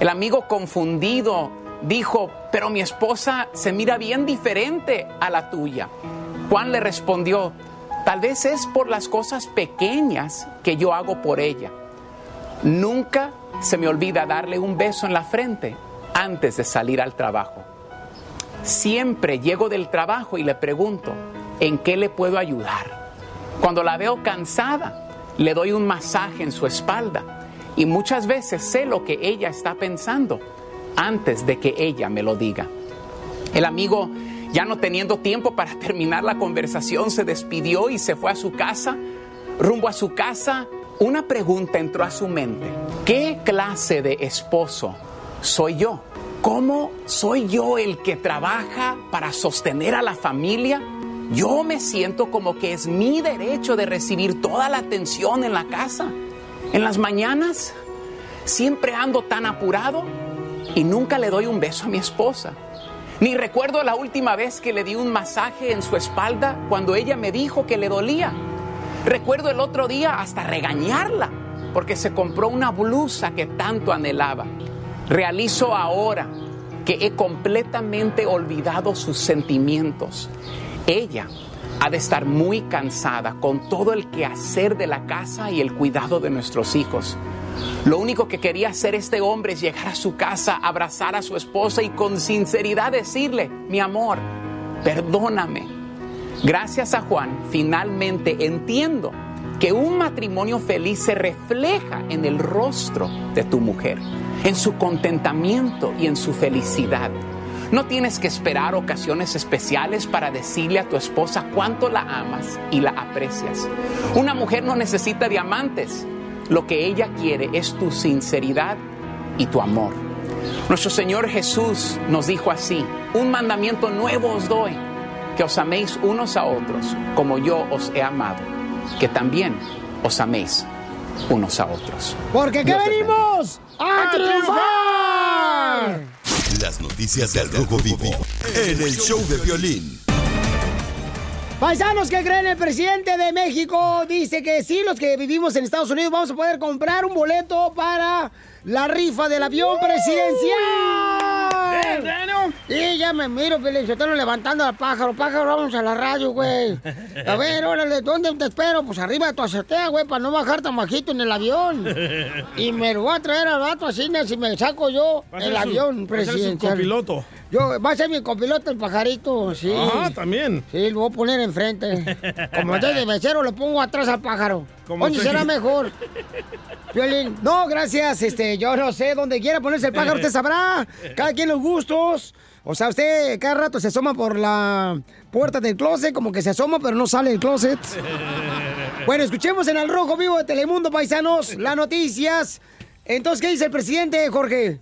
El amigo confundido dijo, pero mi esposa se mira bien diferente a la tuya. Juan le respondió, tal vez es por las cosas pequeñas que yo hago por ella. Nunca se me olvida darle un beso en la frente antes de salir al trabajo. Siempre llego del trabajo y le pregunto, ¿en qué le puedo ayudar? Cuando la veo cansada, le doy un masaje en su espalda y muchas veces sé lo que ella está pensando antes de que ella me lo diga. El amigo, ya no teniendo tiempo para terminar la conversación, se despidió y se fue a su casa. Rumbo a su casa, una pregunta entró a su mente. ¿Qué clase de esposo soy yo? ¿Cómo soy yo el que trabaja para sostener a la familia? Yo me siento como que es mi derecho de recibir toda la atención en la casa. En las mañanas siempre ando tan apurado y nunca le doy un beso a mi esposa. Ni recuerdo la última vez que le di un masaje en su espalda cuando ella me dijo que le dolía. Recuerdo el otro día hasta regañarla porque se compró una blusa que tanto anhelaba. Realizo ahora que he completamente olvidado sus sentimientos. Ella ha de estar muy cansada con todo el quehacer de la casa y el cuidado de nuestros hijos. Lo único que quería hacer este hombre es llegar a su casa, abrazar a su esposa y con sinceridad decirle, mi amor, perdóname. Gracias a Juan, finalmente entiendo que un matrimonio feliz se refleja en el rostro de tu mujer, en su contentamiento y en su felicidad. No tienes que esperar ocasiones especiales para decirle a tu esposa cuánto la amas y la aprecias. Una mujer no necesita diamantes. Lo que ella quiere es tu sinceridad y tu amor. Nuestro Señor Jesús nos dijo así, un mandamiento nuevo os doy, que os améis unos a otros como yo os he amado, que también os améis unos a otros. Porque ¿qué venimos? ¡A triunfar! Las noticias del Rojo Vivo en el show de violín. Paisanos que creen, el presidente de México dice que sí, los que vivimos en Estados Unidos vamos a poder comprar un boleto para la rifa del avión presidencial. Y ya me miro, Felicitano, levantando al pájaro. Pájaro, vamos a la radio, güey. A ver, órale, ¿dónde te espero? Pues arriba de tu azotea, güey, para no bajar tan bajito en el avión. Y me lo voy a traer al vato así, si me saco yo el su- avión va a ser su presidencial. copiloto. Yo, va a ser mi copiloto el pajarito, sí. Ajá, también. Sí, lo voy a poner enfrente. Como estoy de becero, lo pongo atrás al pájaro. ¿Dónde será mejor? Violín. No, gracias. Este, yo no sé. Donde quiera ponerse el pájaro, usted sabrá. Cada quien los gustos. O sea, usted cada rato se asoma por la puerta del closet, como que se asoma, pero no sale del closet. Bueno, escuchemos en el Rojo Vivo de Telemundo, paisanos, las noticias. Entonces, ¿qué dice el presidente, Jorge?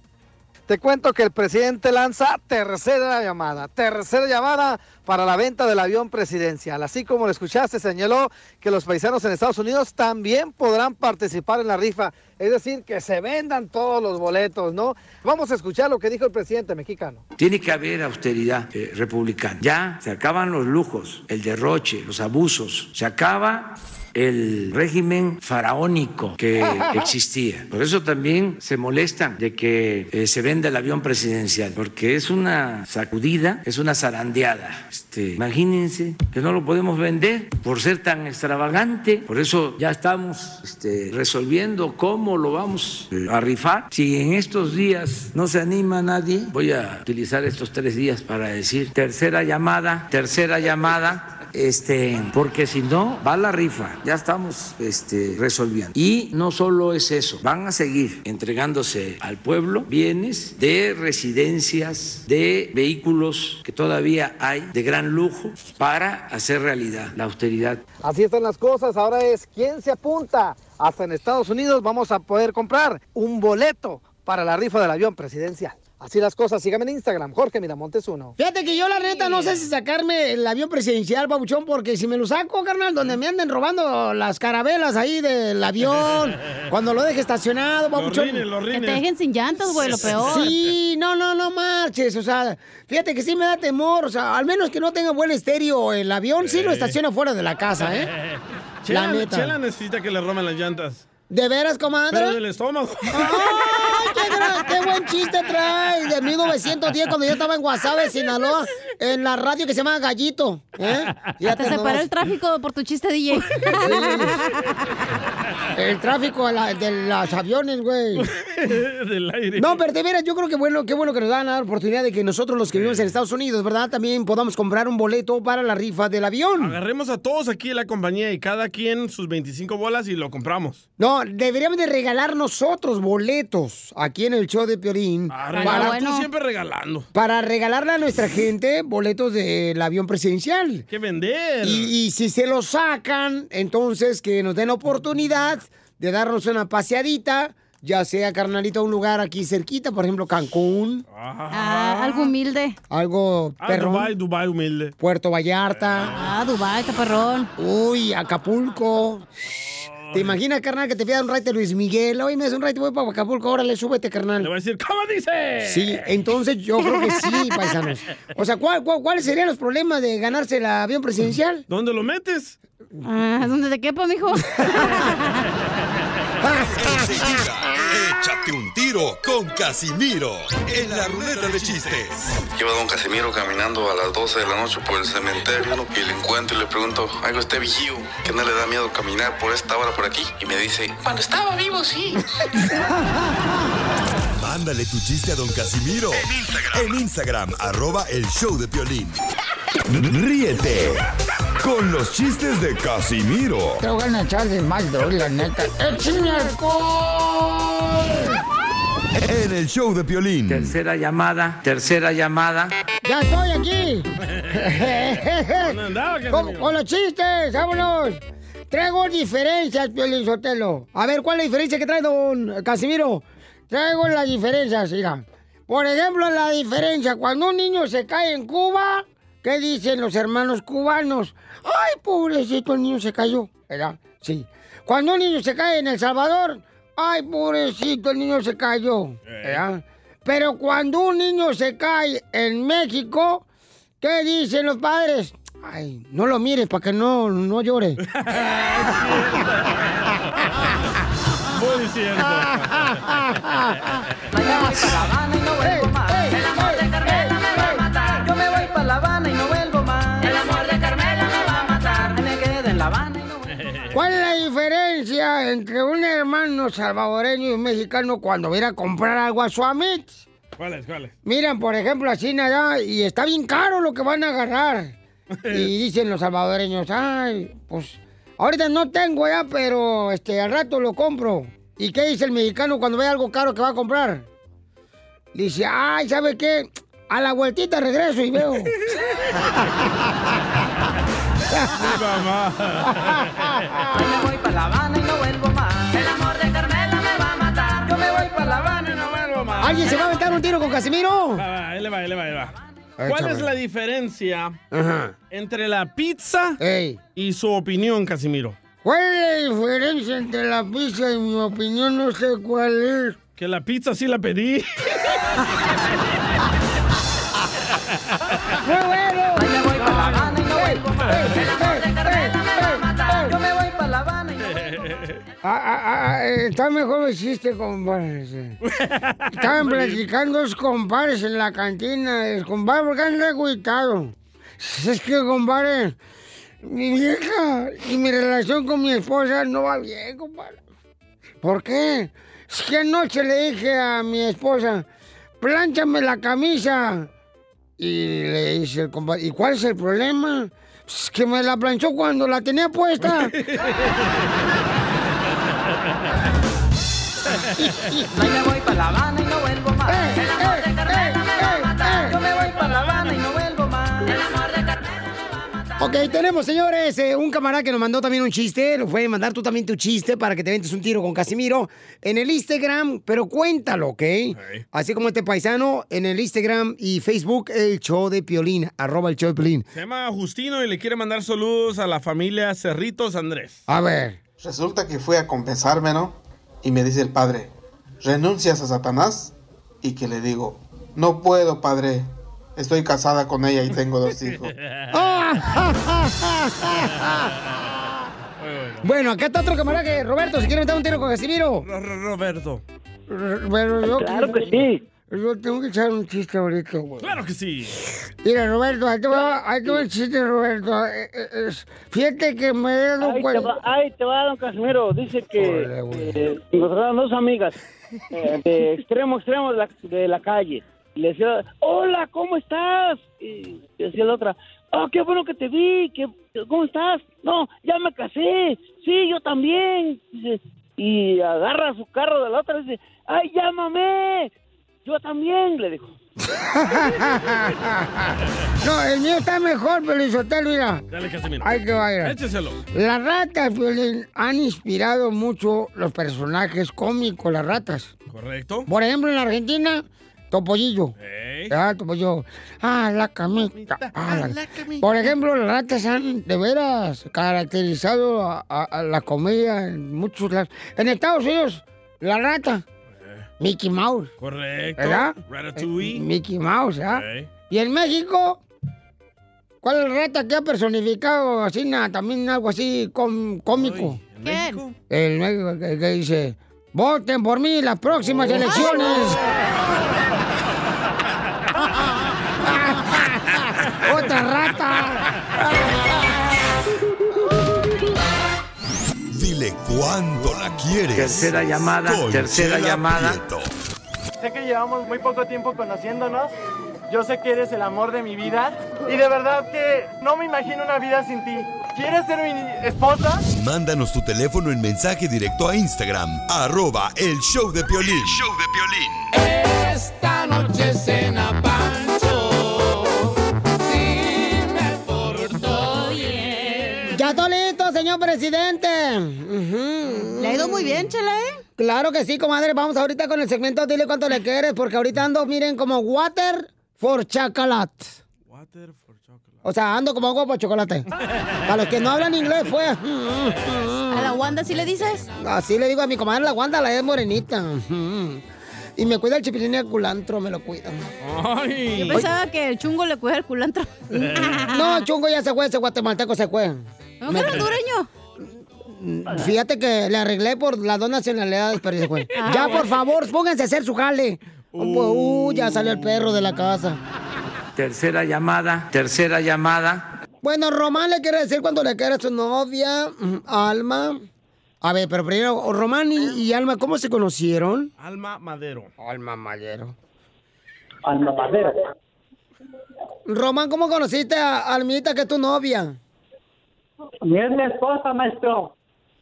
Te cuento que el presidente lanza tercera llamada, tercera llamada para la venta del avión presidencial. Así como lo escuchaste, señaló que los paisanos en Estados Unidos también podrán participar en la rifa. Es decir, que se vendan todos los boletos, ¿no? Vamos a escuchar lo que dijo el presidente mexicano. Tiene que haber austeridad eh, republicana. Ya se acaban los lujos, el derroche, los abusos. Se acaba el régimen faraónico que existía. Por eso también se molestan de que eh, se venda el avión presidencial, porque es una sacudida, es una zarandeada. Este, imagínense que no lo podemos vender por ser tan extravagante. Por eso ya estamos este, resolviendo cómo lo vamos a rifar. Si en estos días no se anima nadie, voy a utilizar estos tres días para decir tercera llamada, tercera llamada. Este, porque si no, va la rifa. Ya estamos este, resolviendo. Y no solo es eso, van a seguir entregándose al pueblo bienes de residencias, de vehículos que todavía hay de gran lujo para hacer realidad la austeridad. Así están las cosas. Ahora es quién se apunta. Hasta en Estados Unidos vamos a poder comprar un boleto para la rifa del avión presidencial. Así las cosas. Síganme en Instagram, Jorge Miramontes 1. Fíjate que yo la neta no sé si sacarme el avión presidencial, babuchón, porque si me lo saco, carnal, donde me anden robando las carabelas ahí del avión, cuando lo deje estacionado, babuchón. rines, los rines. Que te dejen sin llantas, güey, lo peor. Sí, no, no, no marches, o sea, fíjate que sí me da temor, o sea, al menos que no tenga buen estéreo el avión, sí lo estaciona fuera de la casa, ¿eh? Chela, La neta. Chela necesita que le roben las llantas. ¿De veras, comadre? Pero del estómago. ¡Ay, qué, gra- qué buen chiste trae! De 1910, cuando yo estaba en Guasave, Sinaloa, en la radio que se llama Gallito. ¿eh? Te separó el tráfico por tu chiste, DJ. El tráfico de, la- de los aviones, güey. del aire. No, pero de veras, yo creo que bueno, qué bueno que nos dan la oportunidad de que nosotros los que vivimos en Estados Unidos, ¿verdad? También podamos comprar un boleto para la rifa del avión. Agarremos a todos aquí en la compañía y cada quien sus 25 bolas y lo compramos. No, deberíamos de regalar nosotros boletos aquí en el show de Piorín. Regalar, tú siempre regalando. Para regalarle a nuestra gente boletos del avión presidencial. que vender. Y, y si se los sacan, entonces que nos den la oportunidad de darnos una paseadita, ya sea, carnalito, a un lugar aquí cerquita, por ejemplo, Cancún, Ah, algo humilde. algo Ah, perrón. Dubai, Dubai humilde. Puerto Vallarta. Ah, Dubai, está perrón. Uy, Acapulco. ¿Te imaginas, carnal, que te pida un de Luis Miguel? Oye, me hace un ride, voy para Acapulco, órale, súbete, carnal. Le voy a decir, ¿cómo dice? Sí, entonces yo creo que sí, paisanos. O sea, ¿cuál- cuál- ¿cuáles serían los problemas de ganarse el avión presidencial? ¿Dónde lo metes? Ah, ¿dónde te quepa, mijo? Échate un tiro con Casimiro en la ruleta de chistes. Lleva don Casimiro caminando a las 12 de la noche por el cementerio y le encuentro y le pregunto, algo este vigío, que no le da miedo caminar por esta hora por aquí. Y me dice, cuando estaba vivo, sí. Mándale tu chiste a don Casimiro en Instagram, arroba el show de Piolín. Ríete con los chistes de Casimiro Te voy a echar de mal, la neta. ¡Échame alcohol! En el show de Piolín. Tercera llamada, tercera llamada. ¡Ya estoy aquí! andaba, Casimiro? con, con los chistes, vámonos. Traigo diferencias, Piolín Sotelo. A ver, ¿cuál es la diferencia que trae don Casimiro? Traigo las diferencias, mira. Por ejemplo, la diferencia, cuando un niño se cae en Cuba, ¿qué dicen los hermanos cubanos? ¡Ay, pobrecito, el niño se cayó! ¿Verdad? Sí. Cuando un niño se cae en El Salvador, ¡ay, pobrecito, el niño se cayó! ¿Verdad? Pero cuando un niño se cae en México, ¿qué dicen los padres? Ay, no lo mires para que no, no llore. Muy cierto. diferencia entre un hermano salvadoreño y un mexicano cuando viene a comprar algo a su amit? ¿Cuál es? ¿Cuál es? Miran, por ejemplo, así nada, y está bien caro lo que van a agarrar. Y dicen los salvadoreños, ay, pues ahorita no tengo ya, pero este al rato lo compro. ¿Y qué dice el mexicano cuando ve algo caro que va a comprar? Dice, ay, ¿sabe qué? A la vueltita regreso y veo. Yo me voy para La Habana y no vuelvo más. El amor de Carmela me va a matar. Yo me voy para La Habana y no vuelvo más. ¿Alguien se va a aventar un tiro con Casimiro? Va, va, ahí le va, ahí le va, ahí le va. ¿Cuál es la diferencia Ajá. entre la pizza y su opinión, Casimiro? ¿Cuál es la diferencia entre la pizza y mi opinión? No sé cuál es. Que la pizza sí la pedí. ¡Muy bueno! Ah, ah, ah, eh, está mejor el chiste, compadres. Estaban platicando los compadres en la cantina. El compadre, porque anda agüitado. Es que, compadre, mi vieja y mi relación con mi esposa no va bien, compadre. ¿Por qué? Es que anoche le dije a mi esposa, plánchame la camisa. Y le dice el compadre, ¿y cuál es el problema? Es que me la planchó cuando la tenía puesta. Ay, me voy para La Habana y no vuelvo más. El amor de Carmela me va a matar. Yo me voy para La Habana y no vuelvo más. El amor de Carmela. Ok, tenemos, señores, eh, un camarada que nos mandó también un chiste. Lo puede mandar tú también tu chiste para que te ventes un tiro con Casimiro en el Instagram, pero cuéntalo, ¿ok? Así como este paisano en el Instagram y Facebook, el show de Piolín, arroba el show de Piolín. Se llama Justino y le quiere mandar saludos a la familia Cerritos Andrés. A ver. Resulta que fui a compensarme, ¿no? Y me dice el padre, ¿renuncias a Satanás? Y que le digo, no puedo, padre. Estoy casada con ella y tengo dos hijos. Bueno, acá está otro camarada que Roberto, si quiere meter un tiro con Casimiro. Roberto. Claro que sí. Yo tengo que echar un chiste ahorita, güey. Claro que sí. Mira, Roberto, ahí te va, ahí te va el chiste, Roberto. Eh, eh, Fíjate que me he dado Ahí te, va, ahí te va, don Casimiro. Dice que eh, encontraron dos amigas eh, de extremo extremo de la, de la calle. Y le decía, hola, ¿cómo estás? Y decía la otra, oh, qué bueno que te vi. que- ¿Cómo estás? No, ya me casé. Sí, yo también. Dice, y agarra su carro de la otra y dice, ay, llámame. Yo también, le dijo. No, el mío está mejor, Pelizotelo, mira. Dale, Casimiro. Hay que vaya. Écheselo. Las ratas, Piolín, han inspirado mucho los personajes cómicos, las ratas. ¿Correcto? Por ejemplo, en la Argentina, Topollillo. Ah, Topollillo. Ah, la camita. Ah, la- Por ejemplo, las ratas han de veras caracterizado a, a- a la comedia en muchos lados. En Estados Unidos, la rata. Mickey Mouse. Correcto. ¿Verdad? Ratatouille. Mickey Mouse, ¿ah? Y en México, ¿cuál es la rata que ha personificado así, na- también algo así com- cómico? ¿En México? El México que, que dice, voten por mí las próximas elecciones. ¡Otra rata! Quieres. Tercera llamada, Con tercera Chela llamada. Prieto. Sé que llevamos muy poco tiempo conociéndonos. Yo sé que eres el amor de mi vida. Y de verdad que no me imagino una vida sin ti. ¿Quieres ser mi esposa? Mándanos tu teléfono en mensaje directo a Instagram, arroba el show de Piolín. show de Esta noche cena Pancho. Si me porto bien. Ya está listo, señor presidente. Le muy bien, Chela, ¿eh? Claro que sí, comadre. Vamos ahorita con el segmento Dile cuánto le quieres, porque ahorita ando, miren, como water for chocolate. O sea, ando como agua para chocolate. Para los que no hablan inglés, fue. ¿A la Wanda sí le dices? Así le digo a mi comadre, la Wanda, la es morenita. Y me cuida el chipilín y el culantro, me lo cuida. Yo pensaba que el chungo le cuida el culantro. No, el chungo ya se fue, ese guatemalteco se fue. ¿No Me- que hondureño? Fíjate que le arreglé por las dos nacionalidades, pero se fue. Ah, ya, por favor, pónganse a hacer su jale. Uh, ya salió el perro de la casa. Tercera llamada, tercera llamada. Bueno, Román le quiere decir cuando le quiere a su novia, mm, Alma. A ver, pero primero, Román y, y Alma, ¿cómo se conocieron? Alma Madero. Alma Madero. Alma Madero. Román, ¿cómo conociste a Almita, que es tu novia? Mi es mi esposa, maestro.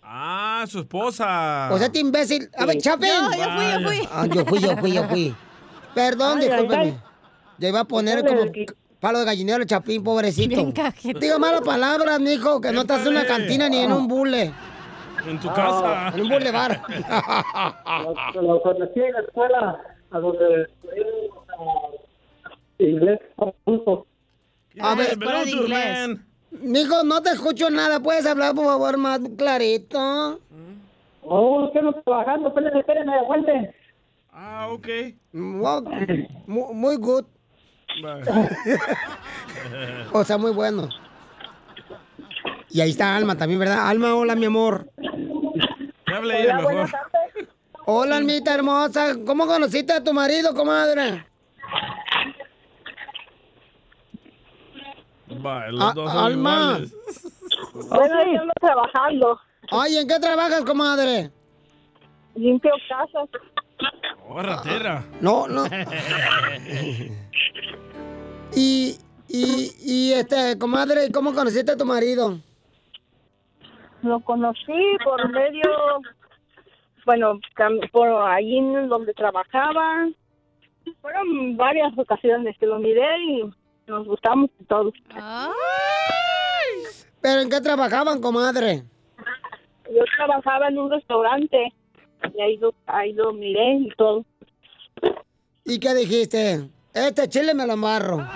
Ah, su esposa. O sea, este imbécil. A ver. Chapin. Yo, yo fui, yo fui. Ah, yo fui, yo fui, yo fui. Perdón, discúlpeme. Ya iba a poner como palo de gallinero el Chapín, pobrecito. Diga malas palabras, mijo, que no estás en una cantina ni en un bule. En tu Ah. casa. En un bulevar. Lo, conocí en la escuela, a donde inglés ruso. A ver, Escuela de inglés. Mijo, no te escucho nada. ¿Puedes hablar, por favor, más clarito? Oh, está trabajando, espérenme, espérenme, aguanten. Ah, ok. Wow, mu- muy good. O sea, muy bueno. Y ahí está Alma también, ¿verdad? Alma, hola, mi amor. Ella mejor. Hola, Almita hermosa. ¿Cómo conociste a tu marido, comadre? Los A- dos son Alma. iguales. Bueno, yo ando trabajando. Ay, ¿en qué trabajas, comadre? Limpio casas. Oh, ratera. No, no. Y, y, y, este, comadre, ¿cómo conociste a tu marido? Lo conocí por medio, bueno, por ahí en donde trabajaba. Fueron varias ocasiones que lo miré y nos gustamos y todo. ¿Pero en qué trabajaban, comadre? Yo trabajaba en un restaurante y ahí lo, ahí lo miré y todo. ¿Y qué dijiste? Este chile me lo amarro.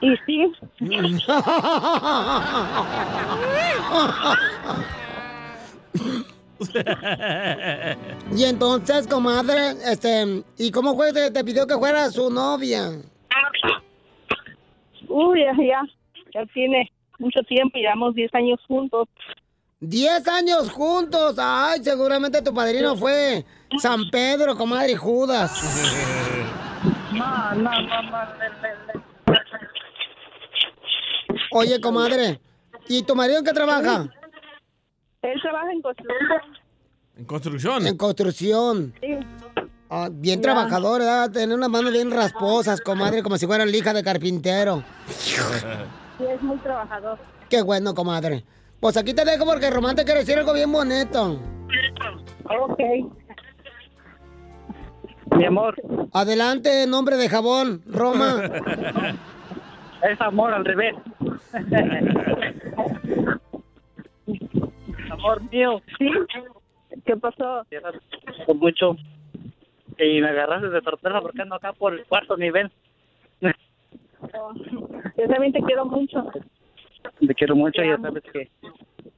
y sí. y entonces, comadre, este, ¿y cómo fue que te pidió que fuera su novia? Uy, ya, ya, ya tiene mucho tiempo, llevamos 10 años juntos. ¡Diez años juntos! ¡Ay, seguramente tu padrino fue San Pedro, comadre, Judas! No, no, no, no. Oye, comadre, ¿y tu marido en qué trabaja? Él trabaja en construcción. En construcción. En construcción. Sí. Ah, bien Ya. trabajador, ¿verdad? Tener unas manos bien rasposas, comadre, como si fuera la hija de carpintero. Sí, es muy trabajador. Qué bueno, comadre. Pues aquí te dejo porque Román te quiere decir algo bien bonito. Ok. Mi amor. Adelante, nombre de jabón, Roma. Es amor al revés. amor mío. ¿Sí? ¿Qué pasó? Con mucho. Y me agarraste de sorpresa porque ando acá por el cuarto nivel. Oh, Yo también te quiero mucho. Te quiero mucho Te y ya sabes que,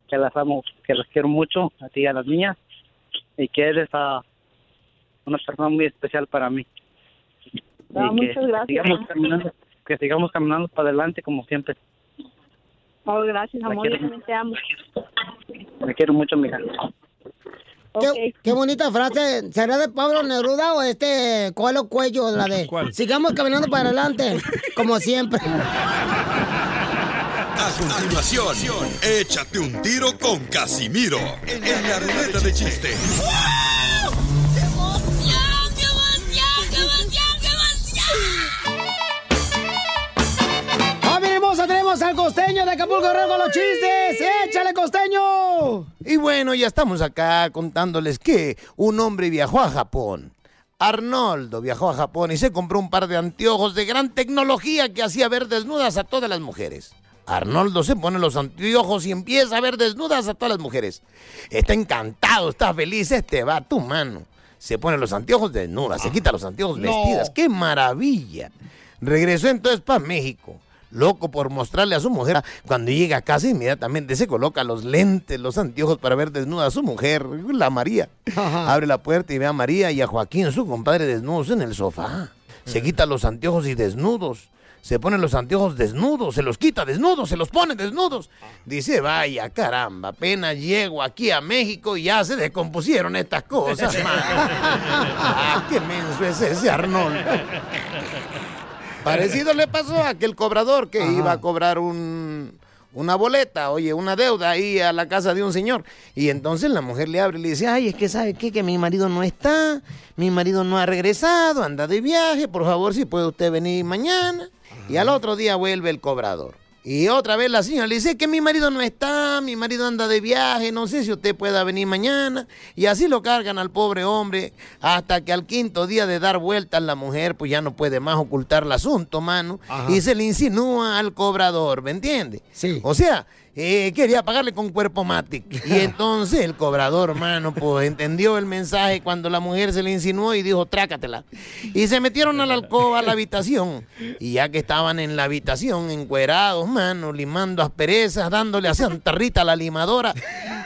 que las amo, que las quiero mucho, a ti y a las niñas, y que eres ah, una persona muy especial para mí. Ah, y que muchas gracias. Sigamos caminando, que sigamos caminando para adelante como siempre. Oh, gracias, La amor. Yo también te amo. Me quiero mucho, mija. Qué, qué bonita frase. ¿Será de Pablo Neruda o este Coelho Cuello? La de sigamos caminando para adelante, como siempre. A continuación, échate un tiro con Casimiro en la ruleta de chiste. ¡Familia hermosa! tenemos al costeño de Acapulco Guerrero con los chistes. ¡Échale, costeño! Y bueno, ya estamos acá contándoles que un hombre viajó a Japón. Arnoldo viajó a Japón y se compró un par de anteojos de gran tecnología que hacía ver desnudas a todas las mujeres. Arnoldo se pone los anteojos y empieza a ver desnudas a todas las mujeres. Está encantado, está feliz, este va a tu mano. Se pone los anteojos desnudas, se quita los anteojos No. vestidas. ¡Qué maravilla! Regresó entonces para México. Loco por mostrarle a su mujer. Cuando llega a casa, inmediatamente se coloca los lentes, los anteojos para ver desnuda a su mujer, la María. Abre la puerta y ve a María y a Joaquín, su compadre, desnudos en el sofá. Se quita los anteojos y desnudos. Se pone los anteojos desnudos, se los quita desnudos, se los pone desnudos. Dice, vaya caramba, apenas llego aquí a México y ya se descompusieron estas cosas, man. Ah, qué menso es ese Arnoldo. Parecido le pasó a aquel cobrador que iba a cobrar un, una boleta, oye, una deuda ahí a la casa de un señor. Y entonces la mujer le abre y le dice, ay, es que sabe qué, que mi marido no está, mi marido no ha regresado, anda de viaje, por favor, si puede usted venir mañana. Y al otro día vuelve el cobrador. Y otra vez la señora le dice que mi marido no está, mi marido anda de viaje, no sé si usted pueda venir mañana. Y así lo cargan al pobre hombre hasta que al quinto día de dar vueltas la mujer pues ya no puede más ocultar el asunto, mano. Ajá. Y se le insinúa al cobrador, ¿me entiende? Sí. O sea, eh, quería pagarle con cuerpo matic. Y entonces el cobrador, mano, pues entendió el mensaje cuando la mujer se le insinuó y dijo, trácatela. Y se metieron a la alcoba, a la habitación. Y ya que estaban en la habitación, encuerados, mano, limando asperezas, dándole a Santa Rita la limadora,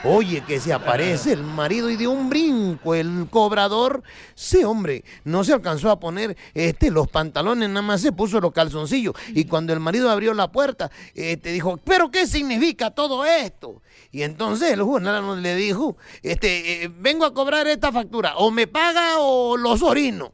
oye, que se aparece el marido y de un brinco el cobrador. Sí, hombre, no se alcanzó a poner este, los pantalones, nada más se puso los calzoncillos. Y cuando el marido abrió la puerta, este, dijo, ¿pero qué significa todo esto? Y entonces el jornalero le dijo, este, eh, vengo a cobrar esta factura, o me paga o los orino.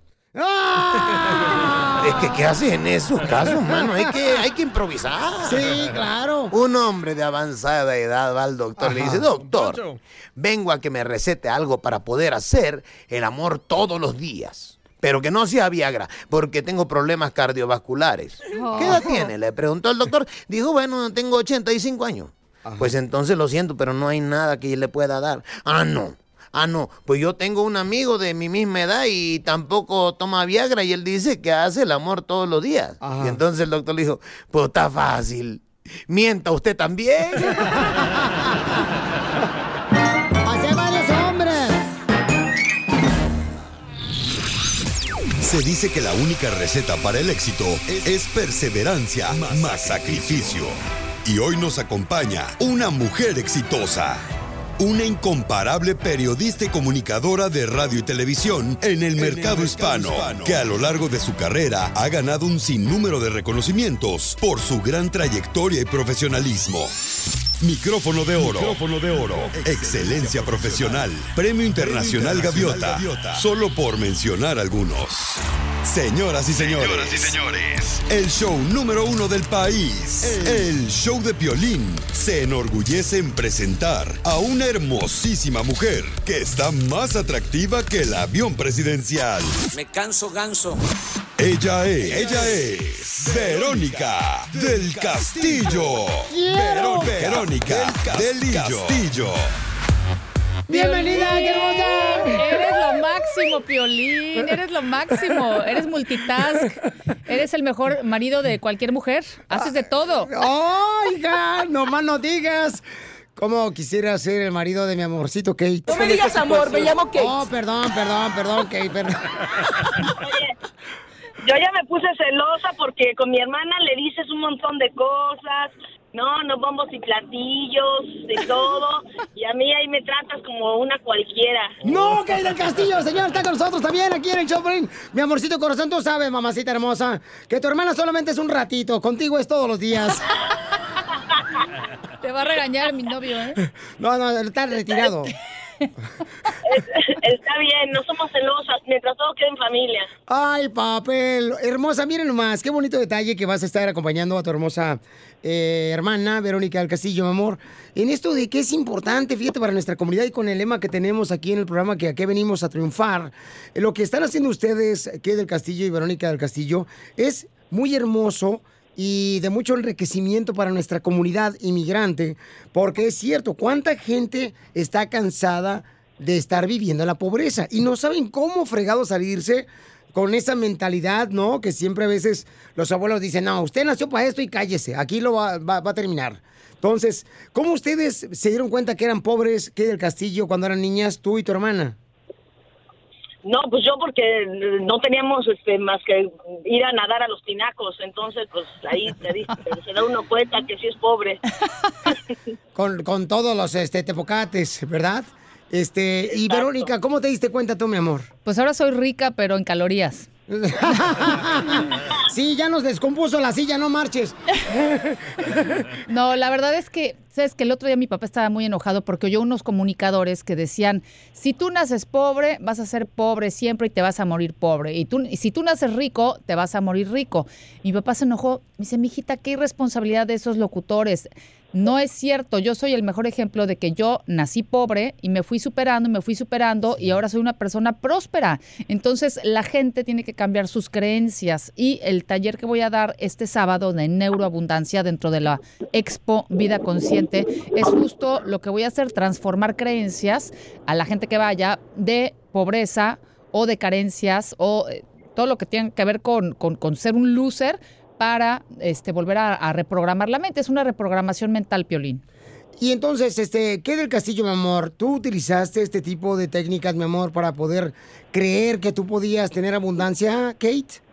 Es que, ¿qué haces en esos casos, mano? Hay que, hay que improvisar. Sí, claro. Un hombre de avanzada edad va al doctor y le dice, doctor, vengo a que me recete algo para poder hacer el amor todos los días. Pero que no sea Viagra, porque tengo problemas cardiovasculares. ¿Qué edad tiene? Le preguntó el doctor. Dijo, bueno, tengo 85 años. Pues entonces lo siento, pero no hay nada que le pueda dar. Ah, no. Ah, no, pues yo tengo un amigo de mi misma edad y tampoco toma Viagra y él dice que hace el amor todos los días. Y entonces el doctor le dijo, pues está fácil. Mienta usted también. Se dice que la única receta para el éxito es perseverancia más sacrificio. Y hoy nos acompaña una mujer exitosa. Una incomparable periodista y comunicadora de radio y televisión en el mercado hispano, que a lo largo de su carrera ha ganado un sinnúmero de reconocimientos por su gran trayectoria y profesionalismo. Micrófono de oro. Micrófono de oro. Excelencia profesional. Premio Internacional Gaviota. Solo por mencionar algunos. Señoras y señores. El show número uno del país. El show de Piolín se enorgullece en presentar a una hermosísima mujer que está más atractiva que el avión presidencial. Me canso ganso. Ella es, ella es Verónica del Castillo. Quiero. Veró- Verónica del Castillo. ¡Bienvenida, qué hermosa! Eres lo máximo, Piolín. Eres lo máximo. Eres multitask. Eres el mejor marido de cualquier mujer. Haces de todo. ¡Ay, hija! No digas. ¿Cómo quisiera ser el marido de mi amorcito Kate? No me digas amor, me llamo Kate. Oh, perdón, perdón, perdón, Kate, perdón. Yo ya me puse celosa porque con mi hermana le dices un montón de cosas. No, no bombos y platillos, de todo. Y a mí ahí me tratas como una cualquiera. ¡No, Kate del Castillo! El señor está con nosotros también aquí en el Choplin. Mi amorcito corazón, tú sabes, mamacita hermosa, que tu hermana solamente es un ratito. Contigo es todos los días. Te va a regañar mi novio, ¿eh? No, no, está retirado. Está bien, no somos celosas, mientras todo quede en familia. Ay, papel. Hermosa, miren nomás, qué bonito detalle que vas a estar acompañando a tu hermosa eh, hermana, Verónica del Castillo, mi amor. En esto de que es importante, fíjate, para nuestra comunidad y con el lema que tenemos aquí en el programa, que aquí venimos a triunfar, eh, lo que están haciendo ustedes, que del Castillo y Verónica del Castillo, es muy hermoso y de mucho enriquecimiento para nuestra comunidad inmigrante, porque es cierto, cuánta gente está cansada de estar viviendo en la pobreza y no saben cómo fregado salirse con esa mentalidad, ¿no? Que siempre a veces los abuelos dicen, no, usted nació para esto y cállese, aquí lo va, va- va a terminar. Entonces, ¿cómo ustedes se dieron cuenta que eran pobres, que del castillo, cuando eran niñas, tú y tu hermana? No, pues yo porque no teníamos este más que ir a nadar a los tinacos, entonces pues ahí te dice, se da uno cuenta que sí es pobre. Con, con todos los este, tepocates, ¿verdad? Este, y Verónica, ¿cómo te diste cuenta tú, mi amor? Pues ahora soy rica, pero en calorías. sí, ya nos descompuso la silla, no marches. No, la verdad es que, sabes que el otro día mi papá estaba muy enojado porque oyó unos comunicadores que decían, si tú naces pobre, vas a ser pobre siempre y te vas a morir pobre. Y, tú, y si tú naces rico, te vas a morir rico. Mi papá se enojó, me dice, mijita, qué irresponsabilidad de esos locutores. No es cierto, yo soy el mejor ejemplo de que yo nací pobre y me fui superando y me fui superando y ahora soy una persona próspera. Entonces la gente tiene que cambiar sus creencias y el taller que voy a dar este sábado de neuroabundancia dentro de la Expo Vida Consciente es justo lo que voy a hacer, transformar creencias a la gente que vaya de pobreza o de carencias o eh, todo lo que tiene que ver con, con- con ser un loser para este, volver a, reprogramar la mente. Es una reprogramación mental, Piolín. Y entonces, este, ¿qué del castillo, mi amor? ¿Tú utilizaste este tipo de técnicas, mi amor, para poder creer que tú podías tener abundancia, Kate?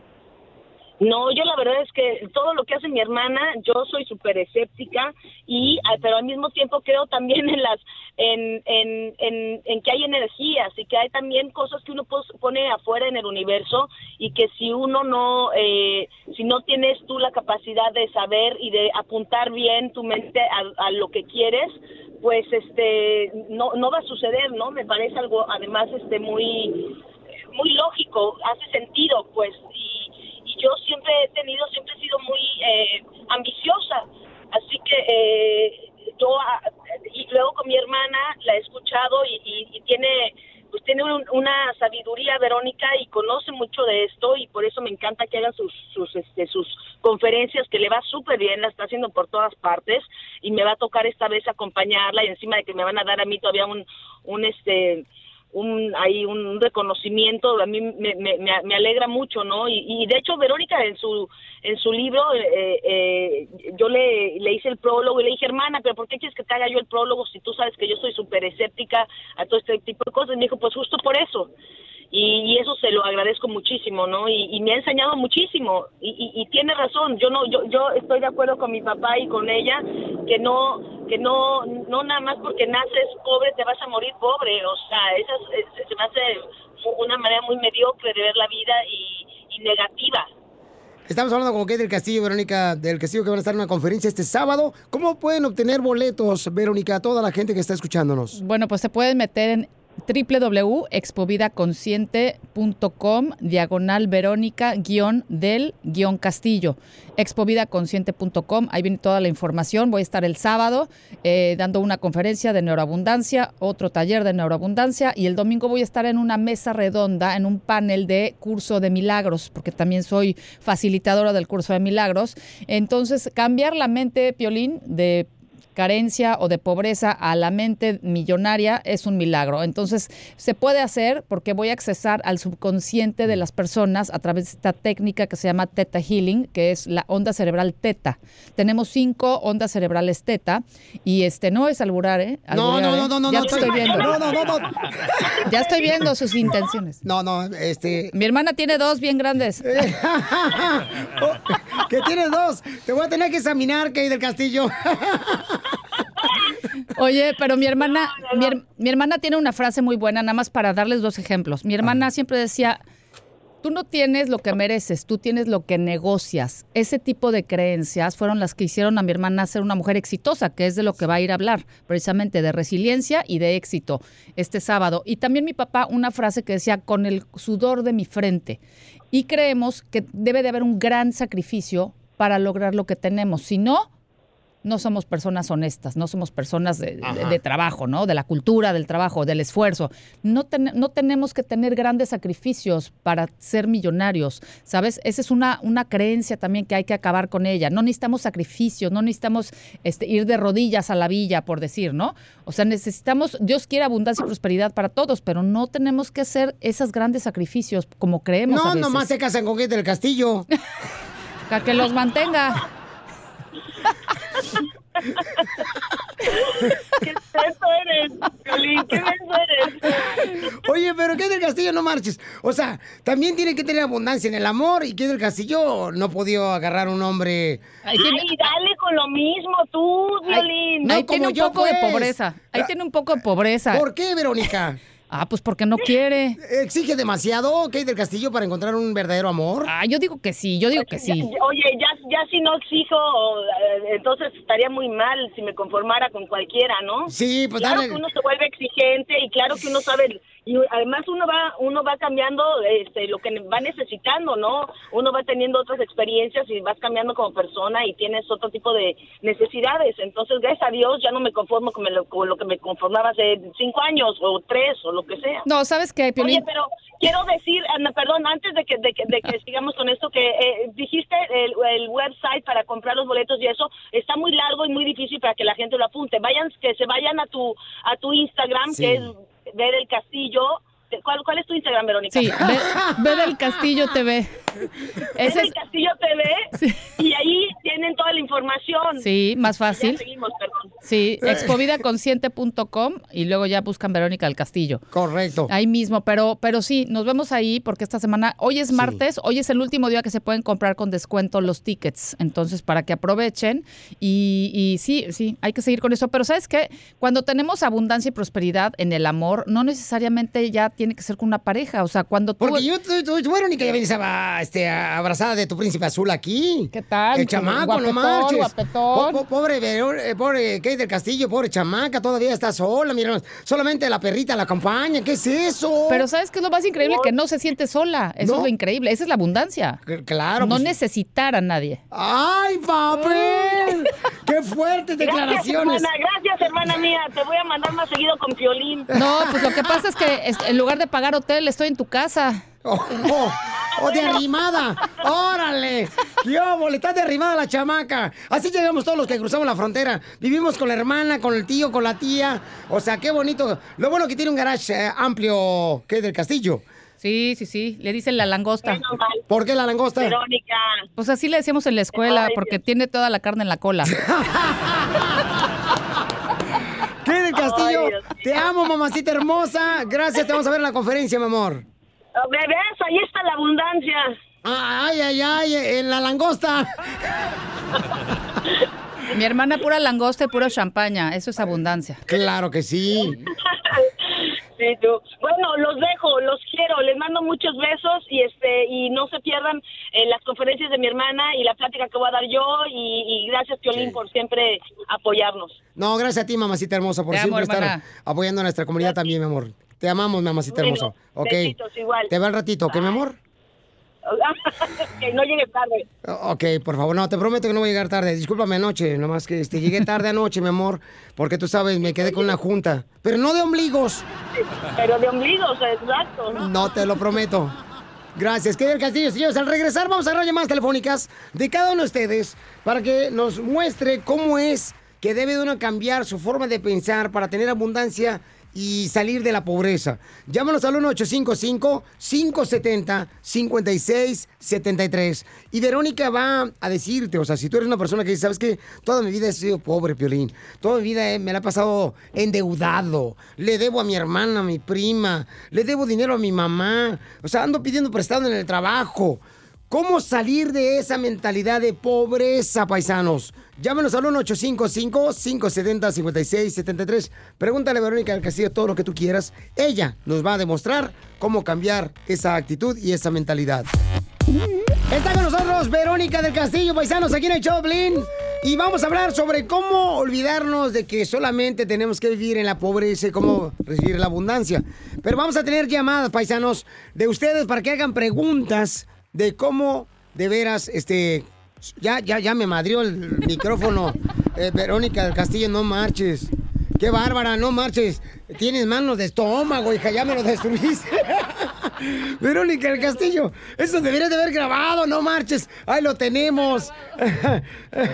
No, yo la verdad es que todo lo que hace mi hermana, yo soy súper escéptica y, ah, pero al mismo tiempo creo también en las, en, en, en, en que hay energías y que hay también cosas que uno pone afuera en el universo y que si uno no, eh, si no tienes tú la capacidad de saber y de apuntar bien tu mente a, a lo que quieres, pues este, no, no va a suceder, ¿no? Me parece algo, además, este, muy, muy lógico, hace sentido, pues, y, y yo siempre he tenido, siempre he sido muy eh, ambiciosa, así que eh, yo, ah, y luego con mi hermana la he escuchado y, y- y tiene, pues tiene un- una sabiduría, Verónica, y conoce mucho de esto, y por eso me encanta que hagan sus, sus, este, sus conferencias, que le va súper bien, la está haciendo por todas partes, y me va a tocar esta vez acompañarla, y encima de que me van a dar a mí todavía un, un este, un hay un reconocimiento a mí me, me, me- alegra mucho no y, y de hecho Verónica en su en su libro eh, eh, yo le, le hice el prólogo y le dije hermana pero por qué quieres que te haga yo el prólogo si tú sabes que yo soy súper escéptica a todo este tipo de cosas y me dijo pues justo por eso y, y eso se lo agradezco muchísimo no y, y me ha enseñado muchísimo y, y, y tiene razón yo no yo yo estoy de acuerdo con mi papá y con ella que no que no no nada más porque naces pobre te vas a morir pobre o sea esa es- es- se me hace una manera muy mediocre de ver la vida y, y negativa Estamos hablando con Kate del Castillo, Verónica del Castillo, que van a estar en una conferencia este sábado. ¿Cómo pueden obtener boletos, Verónica, a toda la gente que está escuchándonos? Bueno, pues se pueden meter en www.expovidaconsciente.com diagonal Verónica guion del guion Castillo. Expovidaconsciente.com, ahí viene toda la información. Voy a estar el sábado eh, dando una conferencia de neuroabundancia, otro taller de neuroabundancia y el domingo voy a estar en una mesa redonda, en un panel de curso de milagros, porque también soy facilitadora del curso de milagros. Entonces, cambiar la mente, Piolín, de carencia o de pobreza a la mente millonaria es un milagro. Entonces, se puede hacer porque voy a accesar al subconsciente de las personas a través de esta técnica que se llama Theta Healing, que es la onda cerebral Theta. Tenemos cinco ondas cerebrales Theta y este no es alburar, ¿eh? No, Alburear, no, ¿eh? no, no, Ya no, te estoy- viendo. no, no, no, no. Ya estoy viendo sus intenciones. No, no, este. Mi hermana tiene dos bien grandes. que tienes dos. Te voy a tener que examinar, Kate del Castillo. Oye, pero mi hermana, mi, her- mi hermana tiene una frase muy buena, nada más para darles dos ejemplos. Mi hermana siempre decía, tú no tienes lo que mereces, tú tienes lo que negocias. Ese tipo de creencias fueron las que hicieron a mi hermana ser una mujer exitosa, que es de lo que va a ir a hablar, precisamente de resiliencia y de éxito este sábado. Y también mi papá una frase que decía, con el sudor de mi frente. Y creemos que debe de haber un gran sacrificio para lograr lo que tenemos. Si no, no somos personas honestas, no somos personas de, de- Ajá. de trabajo, ¿no? De la cultura, del trabajo, del esfuerzo. No, ten- no tenemos que tener grandes sacrificios para ser millonarios, ¿sabes? Esa es una, una creencia también que hay que acabar con ella. No necesitamos sacrificios, no necesitamos este, ir de rodillas a la villa, por decir, ¿no? O sea, necesitamos, Dios quiere abundancia y prosperidad para todos, pero no tenemos que hacer esos grandes sacrificios como creemos a No, veces. nomás se casan con gente del castillo. Para que los mantenga. ¿Qué menso eres, Piolín? ¿Qué menso eres? Oye, pero ¿qué del castillo no marches? O sea, también tiene que tener abundancia en el amor y que del castillo no podía agarrar un hombre. Ay, dale con lo mismo tú, Violín. Ahí tiene un poco de pues. pobreza. Ahí tiene un poco de pobreza. ¿Por qué, Verónica? Ah, pues porque no quiere. ¿Exige demasiado Kate del Castillo para encontrar un verdadero amor? Ah, yo digo que sí, yo digo que sí. Oye, ya, ya si no exijo, eh, entonces estaría muy mal si me conformara con cualquiera, ¿no? Sí, pues claro dale. que uno se vuelve exigente y claro que uno sabe y además uno va uno va cambiando este lo que va necesitando, ¿no? Uno va teniendo otras experiencias y vas cambiando como persona y tienes otro tipo de necesidades. Entonces, gracias a Dios ya no me conformo con lo, con lo que me conformaba hace cinco años o tres o lo que sea. No, ¿sabes qué, Piolín? Oye, pero quiero decir, Ana, perdón, antes de que, de que, de que sigamos con esto, que eh, dijiste el, el website para comprar los boletos y eso está muy largo y muy difícil para que la gente lo apunte. Vayan, que se vayan a tu a tu Instagram, Sí. que es ver el castillo. ¿Cuál, ¿Cuál es tu Instagram, Verónica? Sí, ve, ve del Castillo TV. Ese es el es, Castillo TV y ahí tienen toda la información. sí, más fácil. Ya seguimos, perdón. Sí, expovidaconsciente.com y luego ya buscan Verónica del Castillo. Correcto. Ahí mismo, pero, pero sí, nos vemos ahí porque esta semana, hoy es martes, hoy es el último día que se pueden comprar con descuento los tickets, entonces para que aprovechen y, y sí, sí, hay que seguir con eso, pero ¿sabes qué? Cuando tenemos abundancia y prosperidad en el amor, no necesariamente ya tiene que ser con una pareja, o sea, cuando tú... Porque yo, tú, tú, tú, Verónica, ya vienes este, abrazada de tu príncipe azul aquí. ¿Qué tal? El chamaco, Guapetón, no marches. guapetón. Po- po- pobre, Veró- eh, pobre Kate del Castillo, pobre chamaca, todavía está sola, mira, solamente la perrita la acompaña, ¿qué es eso? Pero ¿sabes qué es lo más increíble? Que no se siente sola, eso ¿No? es lo increíble, esa es la abundancia. Claro. No pues- necesitar a nadie. ¡Ay, papel! ¡Qué fuertes Gracias, declaraciones! hermana, gracias, hermana mía. Te voy a mandar más seguido con violín. No, pues lo que pasa es que es- en lugar de pagar hotel, estoy en tu casa. ¡Oh, oh, oh, de arrimada! ¡Órale! ¡Qué óvole! Está de arrimada la chamaca. Así llegamos todos los que cruzamos la frontera. Vivimos con la hermana, con el tío, con la tía. O sea, qué bonito. Lo bueno que tiene un garage eh, amplio, que es del castillo. Sí, sí, sí. Le dicen la langosta. ¿Por qué la langosta? Verónica. Pues así le decíamos en la escuela, porque tiene toda la carne en la cola. Dios Te amo, mamacita hermosa. Gracias, te vamos a ver en la conferencia, mi amor. Bebés, ahí está la abundancia. Ay, ay, ay, en la langosta. Mi hermana pura langosta y pura champaña. Eso es abundancia. Claro que sí. Bueno, los dejo, los quiero, les mando muchos besos y este y no se pierdan eh, las conferencias de mi hermana y la plática que voy a dar yo y, y gracias Piolín por siempre apoyarnos. No, gracias a ti, mamacita hermosa, por Te amo, siempre estar hermana. apoyando a nuestra comunidad también, mi amor. Te amamos, mamacita Bueno, hermosa. Ok. besitos igual. Te va el ratito, ¿ok, mi amor? Que no llegue tarde. Ok, por favor, no, te prometo que no voy a llegar tarde. Discúlpame anoche, nomás que este, llegué tarde anoche, mi amor, porque tú sabes, me quedé con una junta. Pero no de ombligos. Pero de ombligos, exacto. ¿no? No te lo prometo. Gracias. Que del Castillo, señores. Al regresar vamos a agarrar llamadas telefónicas de cada uno de ustedes para que nos muestre cómo es que debe de uno cambiar su forma de pensar para tener abundancia y salir de la pobreza. Llámanos al 1-855-570-5673. Y Verónica va a decirte, o sea, si tú eres una persona que dice, ¿sabes qué? Toda mi vida he sido pobre, Piolín. Toda mi vida eh, me la he pasado endeudado. Le debo a mi hermana, a mi prima. Le debo dinero a mi mamá. O sea, ando pidiendo prestado en el trabajo. ¿Cómo salir de esa mentalidad de pobreza, paisanos? Llámenos al 1-855-570-5673. Pregúntale a Verónica del Castillo todo lo que tú quieras. Ella nos va a demostrar cómo cambiar esa actitud y esa mentalidad. Está con nosotros Verónica del Castillo, paisanos, aquí en el Choplin. Y vamos a hablar sobre cómo olvidarnos de que solamente tenemos que vivir en la pobreza y cómo recibir la abundancia. Pero vamos a tener llamadas, paisanos, de ustedes para que hagan preguntas de cómo de veras, este, ya, ya, ya me madrió el micrófono Eh, Verónica del Castillo, no marches. Qué bárbara, no marches. Tienes manos de estómago, hija, ya me lo destruiste. Verónica del Castillo, eso deberías de haber grabado, no marches. Ahí lo tenemos.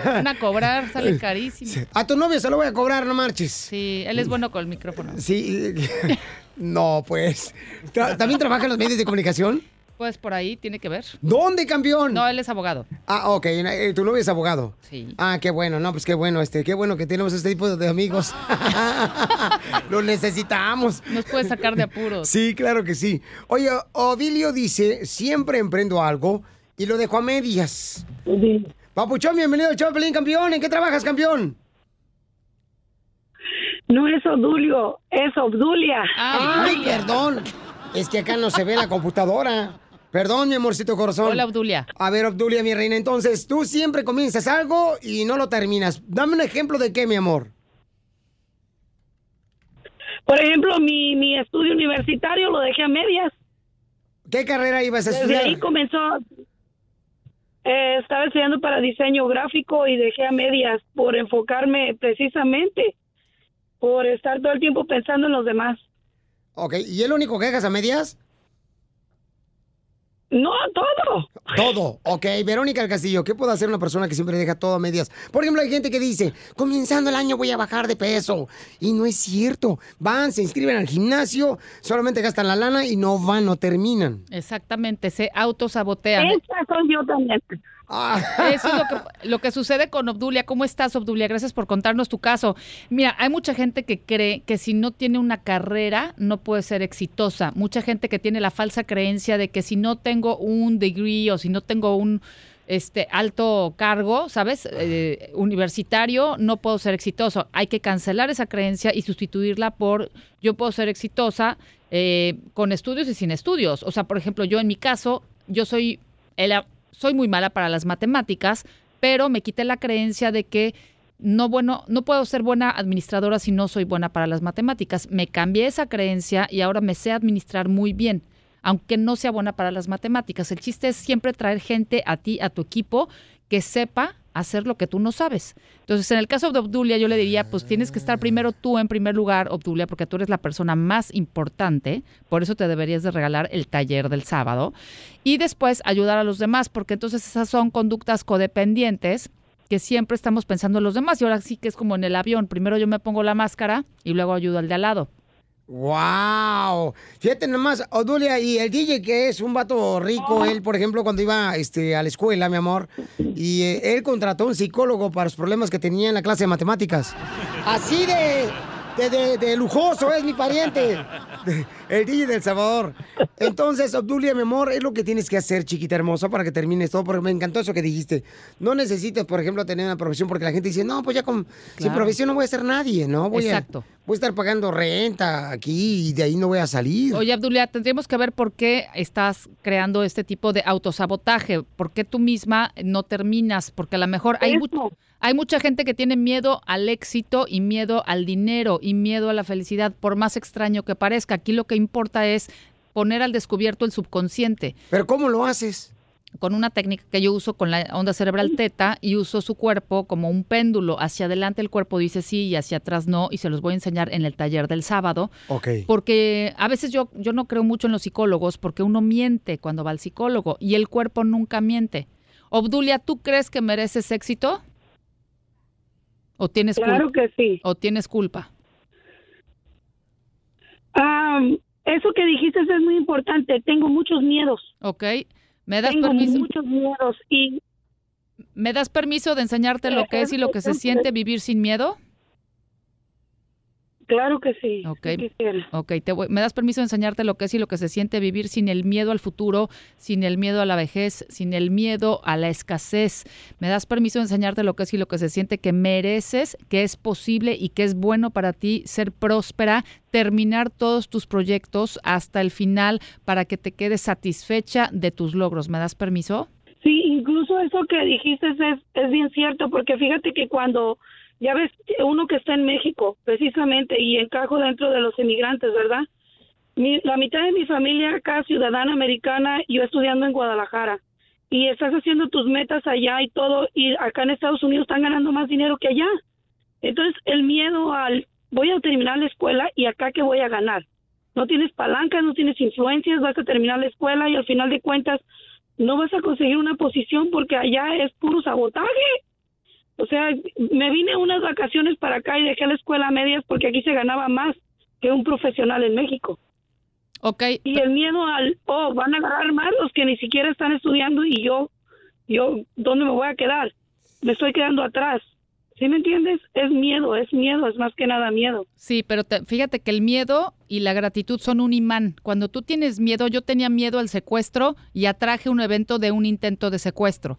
Van a cobrar, sale carísimo. A tu novio se lo voy a cobrar, no marches. Sí, él es bueno con el micrófono. Sí. No, pues. ¿También trabaja en los medios de comunicación? Pues por ahí tiene que ver. ¿Dónde, campeón? No, él es abogado. Ah, ok. eh, Tu novio es abogado. Sí. Ah, qué bueno. No, pues qué bueno, este, qué bueno que tenemos este tipo de amigos. Lo necesitamos. Nos puede sacar de apuros. Sí, claro que sí. Oye, Odilio dice, siempre emprendo algo y lo dejo a medias. Papuchón, bienvenido al campeón. ¿En qué trabajas, campeón? No es Odulio, es Obdulia. Ay, perdón. Es que acá no se ve la computadora. Perdón, mi amorcito corazón. Hola, Obdulia. A ver, Obdulia, mi reina. Entonces, tú siempre comienzas algo y no lo terminas. Dame un ejemplo de qué, mi amor. Por ejemplo, mi, mi estudio universitario lo dejé a medias. ¿Qué carrera ibas a Desde estudiar? ahí comenzó. eh, estaba estudiando para diseño gráfico y dejé a medias por enfocarme precisamente, por estar todo el tiempo pensando en los demás. Ok, ¿y es lo único que dejas a medias? No, todo. Todo. Ok, Verónica del Castillo, ¿qué puede hacer una persona que siempre deja todo a medias? Por ejemplo, hay gente que dice, comenzando el año voy a bajar de peso. Y no es cierto. Van, se inscriben al gimnasio, solamente gastan la lana y no van, no terminan. Exactamente, se autosabotean. Esa soy yo también. Eso es lo que, lo que sucede con Obdulia. ¿Cómo estás, Obdulia? Gracias por contarnos tu caso. Mira, hay mucha gente que cree que si no tiene una carrera no puede ser exitosa. Mucha gente que tiene la falsa creencia de que si no tengo un degree o si no tengo un este alto cargo, ¿sabes? Eh, universitario, no puedo ser exitoso. Hay que cancelar esa creencia y sustituirla por yo puedo ser exitosa eh, con estudios y sin estudios. O sea, por ejemplo, yo en mi caso, yo soy el- soy muy mala para las matemáticas, pero me quité la creencia de que no bueno, no puedo ser buena administradora si no soy buena para las matemáticas. Me cambié esa creencia y ahora me sé administrar muy bien, aunque no sea buena para las matemáticas. El chiste es siempre traer gente a ti, a tu equipo, que sepa hacer lo que tú no sabes. Entonces, en el caso de Obdulia, yo le diría, pues tienes que estar primero tú en primer lugar, Obdulia, porque tú eres la persona más importante, por eso te deberías de regalar el taller del sábado, y después ayudar a los demás, porque entonces esas son conductas codependientes que siempre estamos pensando en los demás, y ahora sí que es como en el avión, primero yo me pongo la máscara y luego ayudo al de al lado. ¡Wow! Fíjate nomás, Odulia, y el DJ que es un vato rico, él, por ejemplo, cuando iba este, a la escuela, mi amor, y eh, él contrató un psicólogo para los problemas que tenía en la clase de matemáticas. Así de, de, de- de lujoso es mi pariente, el DJ del Salvador. Entonces, Obdulia, mi amor, es lo que tienes que hacer, chiquita hermosa, para que termines todo, porque me encantó eso que dijiste. No necesitas, por ejemplo, tener una profesión, porque la gente dice, no, pues ya con, sin profesión no voy a ser nadie, ¿no? Voy a- Exacto. voy a estar pagando renta aquí y de ahí no voy a salir. Oye, Abdulia, tendríamos que ver por qué estás creando este tipo de autosabotaje, por qué tú misma no terminas, porque a lo mejor hay, mu- hay mucha gente que tiene miedo al éxito y miedo al dinero y miedo a la felicidad, por más extraño que parezca. Aquí lo que importa es poner al descubierto el subconsciente. ¿Pero cómo lo haces? Con una técnica que yo uso con la onda cerebral teta y uso su cuerpo como un péndulo. Hacia adelante el cuerpo dice sí y hacia atrás no, y se los voy a enseñar en el taller del sábado. Ok. Porque a veces yo, yo no creo mucho en los psicólogos porque uno miente cuando va al psicólogo y el cuerpo nunca miente. Obdulia, ¿tú crees que mereces éxito? ¿O tienes Claro culpa? que sí. ¿O tienes culpa? Ah, eso que dijiste es muy importante. Tengo muchos miedos. Ok. ¿Me das Tengo permiso? muchos miedos y ¿Me das permiso de enseñarte lo que es y lo que se siente vivir sin miedo? Claro que sí. Ok. sí quisiera. Ok, te voy- ¿me das permiso de enseñarte lo que es y lo que se siente vivir sin el miedo al futuro, sin el miedo a la vejez, sin el miedo a la escasez? ¿Me das permiso de enseñarte lo que es y lo que se siente que mereces, que es posible y que es bueno para ti ser próspera, terminar todos tus proyectos hasta el final para que te quedes satisfecha de tus logros? ¿Me das permiso? Sí, incluso eso que dijiste es, es bien cierto, porque fíjate que cuando, ya ves, uno que está en México, precisamente, y encajo dentro de los inmigrantes, ¿verdad? Mi- la mitad de mi familia acá, ciudadana americana, yo estudiando en Guadalajara, y estás haciendo tus metas allá y todo, y acá en Estados Unidos están ganando más dinero que allá. Entonces, el miedo al voy a terminar la escuela y acá que voy a ganar. No tienes palancas, no tienes influencias, vas a terminar la escuela y al final de cuentas no vas a conseguir una posición porque allá es puro sabotaje. O sea, me vine unas vacaciones para acá y dejé la escuela a medias porque aquí se ganaba más que un profesional en México. Ok. Y el miedo al, oh, van a agarrar más los que ni siquiera están estudiando y yo, yo, ¿dónde me voy a quedar? Me estoy quedando atrás. ¿Sí me entiendes? Es miedo, es miedo, es más que nada miedo. Sí, pero te- fíjate que el miedo y la gratitud son un imán. Cuando tú tienes miedo, yo tenía miedo al secuestro y atraje un evento de un intento de secuestro.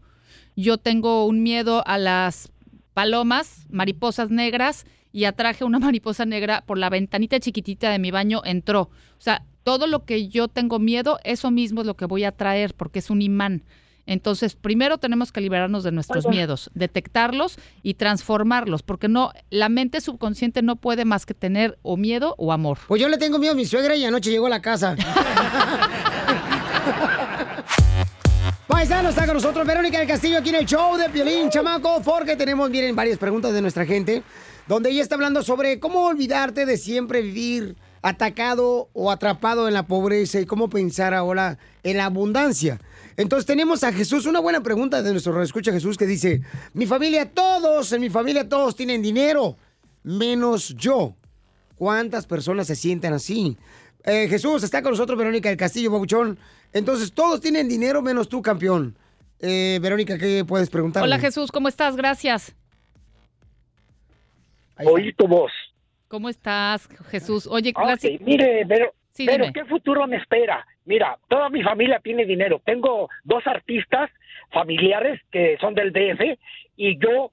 Yo tengo un miedo a las palomas, mariposas negras, y atraje una mariposa negra por la ventanita chiquitita de mi baño, entró. O sea, todo lo que yo tengo miedo, eso mismo es lo que voy a traer, porque es un imán. Entonces, primero tenemos que liberarnos de nuestros miedos, detectarlos y transformarlos, porque no, la mente subconsciente no puede más que tener o miedo o amor. Pues yo le tengo miedo a mi suegra y anoche llegó a la casa. Paisano, está con nosotros Verónica del Castillo aquí en el show de Piolín, chamaco, porque tenemos, miren, varias preguntas de nuestra gente, donde ella está hablando sobre cómo olvidarte de siempre vivir atacado o atrapado en la pobreza y cómo pensar ahora en la abundancia. Entonces tenemos a Jesús, una buena pregunta de nuestro escucha Jesús que dice, mi familia, todos, en mi familia todos tienen dinero, menos yo. ¿Cuántas personas se sienten así? Eh, Jesús, está con nosotros Verónica del Castillo, Babuchón. Entonces, todos tienen dinero menos tú, campeón. Eh, Verónica, ¿qué puedes preguntar? Hola Jesús, ¿cómo estás? Gracias. Oí tu voz. ¿Cómo estás, Jesús? Oye, Ok, gracias. mire, pero, Sí, pero dime. ¿qué futuro me espera? Mira, toda mi familia tiene dinero. Tengo dos artistas familiares que son del DF y yo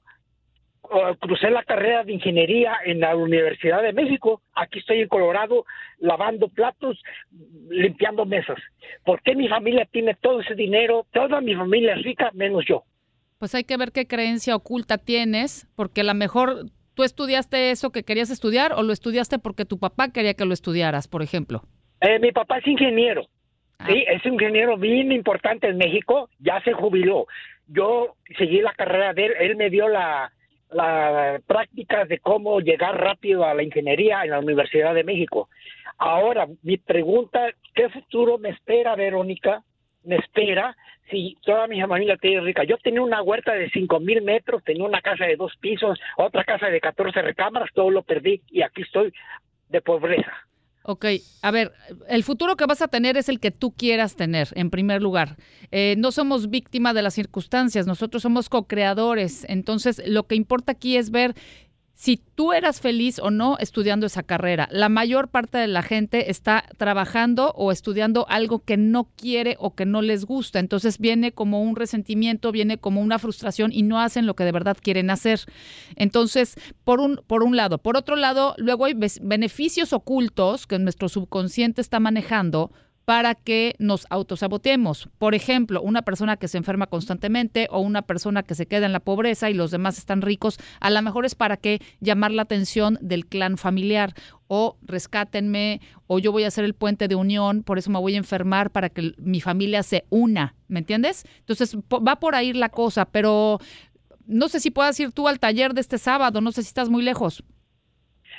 crucé la carrera de ingeniería en la Universidad de México. Aquí estoy en Colorado lavando platos, limpiando mesas. ¿Por qué mi familia tiene todo ese dinero? Toda mi familia es rica, menos yo. Pues hay que ver qué creencia oculta tienes, porque a lo mejor tú estudiaste eso que querías estudiar o lo estudiaste porque tu papá quería que lo estudiaras, por ejemplo. Eh, mi papá es ingeniero. Sí, es un ingeniero bien importante en México, ya se jubiló. Yo seguí la carrera de él, él me dio la, la práctica de cómo llegar rápido a la ingeniería en la Universidad de México. Ahora, mi pregunta, ¿qué futuro me espera, Verónica? Me espera si toda mi familia tiene rica. Yo tenía una huerta de cinco mil metros, tenía una casa de dos pisos, otra casa de 14 recámaras, todo lo perdí y aquí estoy de pobreza. Ok, a ver, el futuro que vas a tener es el que tú quieras tener, en primer lugar. Eh, no somos víctimas de las circunstancias, nosotros somos co-creadores. Entonces, lo que importa aquí es ver si tú eras feliz o no estudiando esa carrera. La mayor parte de la gente está trabajando o estudiando algo que no quiere o que no les gusta. Entonces viene como un resentimiento, viene como una frustración y no hacen lo que de verdad quieren hacer. Entonces, por un, por un lado. Por otro lado, luego hay beneficios ocultos que nuestro subconsciente está manejando para que nos autosaboteemos. Por ejemplo, una persona que se enferma constantemente o una persona que se queda en la pobreza y los demás están ricos, a lo mejor es para que llamar la atención del clan familiar o rescátenme o yo voy a hacer el puente de unión, por eso me voy a enfermar para que mi familia se una, ¿me entiendes? Entonces va por ahí la cosa, pero no sé si puedas ir tú al taller de este sábado, no sé si estás muy lejos.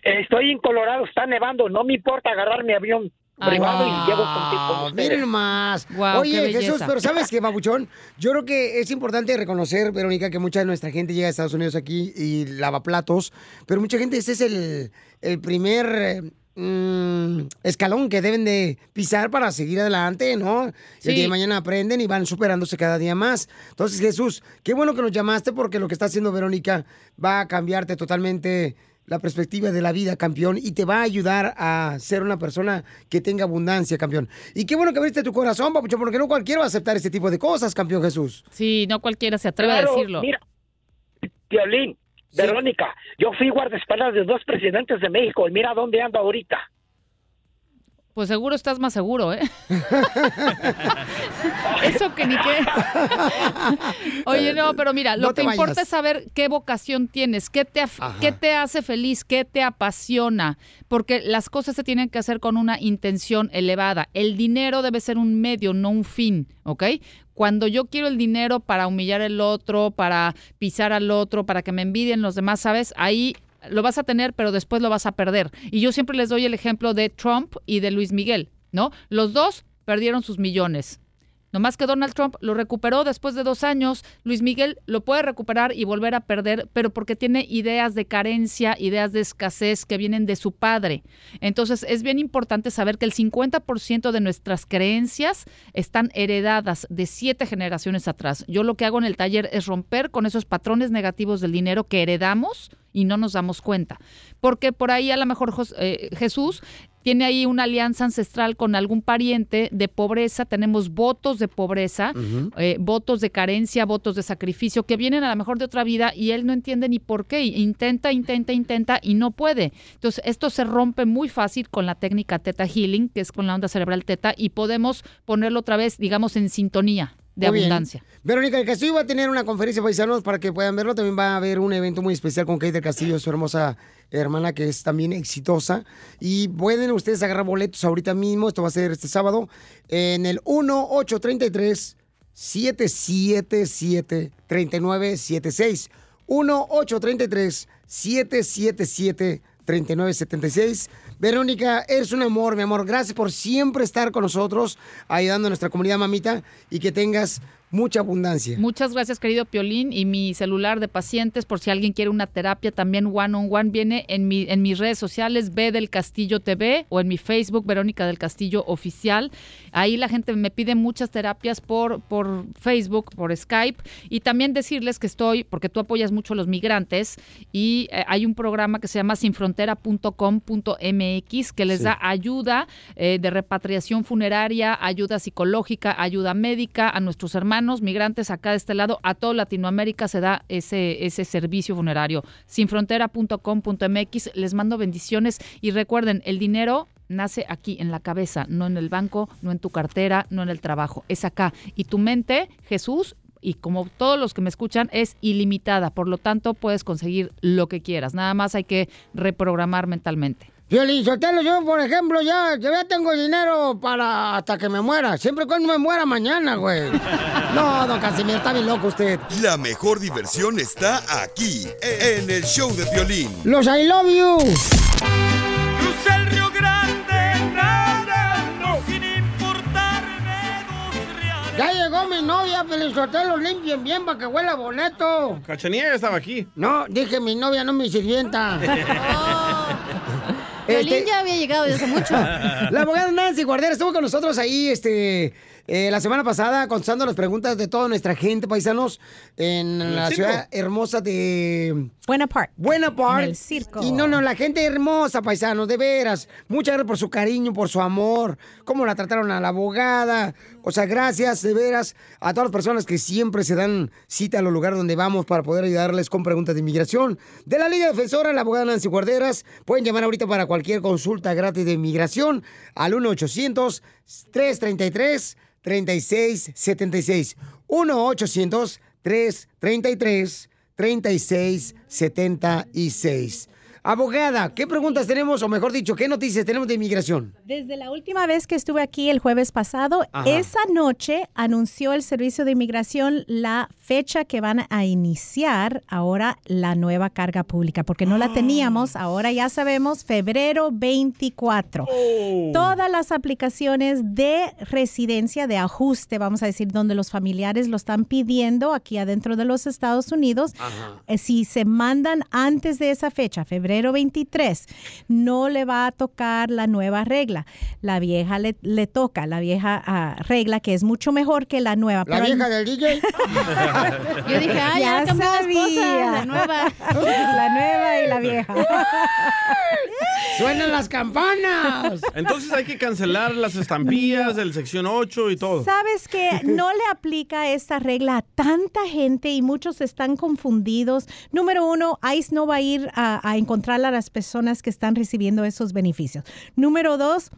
Estoy en Colorado, está nevando, no me importa agarrar mi avión privado y llevo contigo. Miren más. Guau, qué Oye. Jesús, pero ¿sabes qué, Babuchón? Yo creo que es importante reconocer, Verónica, que mucha de nuestra gente llega a Estados Unidos aquí y lava platos, pero mucha gente ese es el, el primer eh, mm, escalón que deben de pisar para seguir adelante, ¿no? Sí. El día de mañana aprenden y van superándose cada día más. Entonces, Jesús, qué bueno que nos llamaste porque lo que está haciendo Verónica va a cambiarte totalmente la perspectiva de la vida, campeón, y te va a ayudar a ser una persona que tenga abundancia, campeón. Y qué bueno que abriste tu corazón, papuchón, porque no cualquiera va a aceptar este tipo de cosas, campeón Jesús. Sí, no cualquiera se atreve a decirlo. Mira, Violín, Verónica, yo fui guardaespaldas de dos presidentes de México y mira dónde ando ahorita. Pues seguro estás más seguro, ¿eh? Eso que ni qué. Oye, no, pero mira, lo No que importa vayas. es saber qué vocación tienes, qué te, qué te hace feliz, qué te apasiona, porque las cosas se tienen que hacer con una intención elevada. El dinero debe ser un medio, no un fin, ¿ok? Cuando yo quiero el dinero para humillar al otro, para pisar al otro, para que me envidien los demás, ¿sabes? Ahí lo vas a tener, pero después lo vas a perder. Y yo siempre les doy el ejemplo de Trump y de Luis Miguel, ¿no? Los dos perdieron sus millones. No más que Donald Trump lo recuperó después de dos años, Luis Miguel lo puede recuperar y volver a perder, pero porque tiene ideas de carencia, ideas de escasez que vienen de su padre. Entonces es bien importante saber que el 50% de nuestras creencias están heredadas de siete generaciones atrás. Yo lo que hago en el taller es romper con esos patrones negativos del dinero que heredamos y no nos damos cuenta. Porque por ahí a lo mejor eh, Jesús tiene ahí una alianza ancestral con algún pariente de pobreza, tenemos votos de pobreza, eh, votos de carencia, votos de sacrificio, que vienen a lo mejor de otra vida y él no entiende ni por qué, intenta, intenta, intenta y no puede. Entonces, esto se rompe muy fácil con la técnica Teta Healing, que es con la onda cerebral Teta, y podemos ponerlo otra vez, digamos, en sintonía de Muy bien. abundancia. Verónica del Castillo va a tener una conferencia paisanos para que puedan verlo. También va a haber un evento muy especial con Kate del Castillo, su hermosa hermana que es también exitosa. Y pueden ustedes agarrar boletos ahorita mismo. Esto va a ser este sábado en el 1833 777 3976 1833 777 3976 Verónica, eres un amor, mi amor. Gracias por siempre estar con nosotros, ayudando a nuestra comunidad mamita y que tengas mucha abundancia. Muchas gracias, querido Piolín. Y mi celular de pacientes, por si alguien quiere una terapia también one on one, viene en, mi, en mis redes sociales, B del Castillo TV o en mi Facebook, Verónica del Castillo Oficial. Ahí la gente me pide muchas terapias por, por Facebook, por Skype. Y también decirles que estoy, porque tú apoyas mucho a los migrantes, y eh, hay un programa que se llama sinfrontera.com.mx que les Sí. da ayuda eh, de repatriación funeraria, ayuda psicológica, ayuda médica a nuestros hermanos migrantes acá de este lado, a toda Latinoamérica se da ese, ese servicio funerario. Sinfrontera.com.mx, les mando bendiciones y recuerden, el dinero nace aquí en la cabeza, no en el banco, no en tu cartera, no en el trabajo, es acá. Y tu mente, Jesús, y como todos los que me escuchan, es ilimitada, por lo tanto puedes conseguir lo que quieras, nada más hay que reprogramar mentalmente. Violín Sotelo, yo, por ejemplo, ya, yo ya tengo dinero para hasta que me muera. Siempre y cuando me muera mañana, güey. No, don Casimiro, está bien loco usted. La mejor diversión está aquí, en el show de violín. Los I love you. Crucé el Río Grande nadando sin importarme Ya llegó mi novia, Violín Sotelo, limpien bien para que huela boleto. Cachanilla ya estaba aquí. No, dije mi novia, no mi sirvienta. Violín ya había llegado desde hace mucho. La abogada Nancy Guardera estuvo con nosotros ahí este, eh, la semana pasada contestando las preguntas de toda nuestra gente, paisanos, en la circo. ciudad hermosa de... Buena Park. Buena Park. En el circo. Y no, no, la gente hermosa, paisanos, de veras. Muchas gracias por su cariño, por su amor, cómo la trataron a la abogada. O sea, gracias de veras a todas las personas que siempre se dan cita a los lugares donde vamos para poder ayudarles con preguntas de inmigración. De la Liga Defensora, la abogada Nancy Guarderas, pueden llamar ahorita para cualquier consulta gratis de inmigración al 1-800-333-3676. 1-800-333-3676. Abogada, ¿qué preguntas tenemos, o mejor dicho, qué noticias tenemos de inmigración? Desde la última vez que estuve aquí el jueves pasado, Ajá. esa noche anunció el Servicio de Inmigración la fecha que van a iniciar ahora la nueva carga pública, porque no la teníamos, ahora ya sabemos, febrero 24. Todas las aplicaciones de residencia, de ajuste, vamos a decir, donde los familiares lo están pidiendo aquí adentro de los Estados Unidos, eh, si se mandan antes de esa fecha, febrero 23, no le va a tocar la nueva regla. La vieja le, le toca, la vieja ah, regla que es mucho mejor que la nueva. ¿La pero- vieja del DJ? Yo dije, ah, ya, esposa, la nueva. la nueva y la vieja. ¡Suenan las campanas! Entonces hay que cancelar las estampillas del sección 8 y todo. Sabes que no le aplica esta regla a tanta gente y muchos están confundidos. Número uno, ICE no va a ir a, a encontrar a las personas que están recibiendo esos beneficios. Número dos,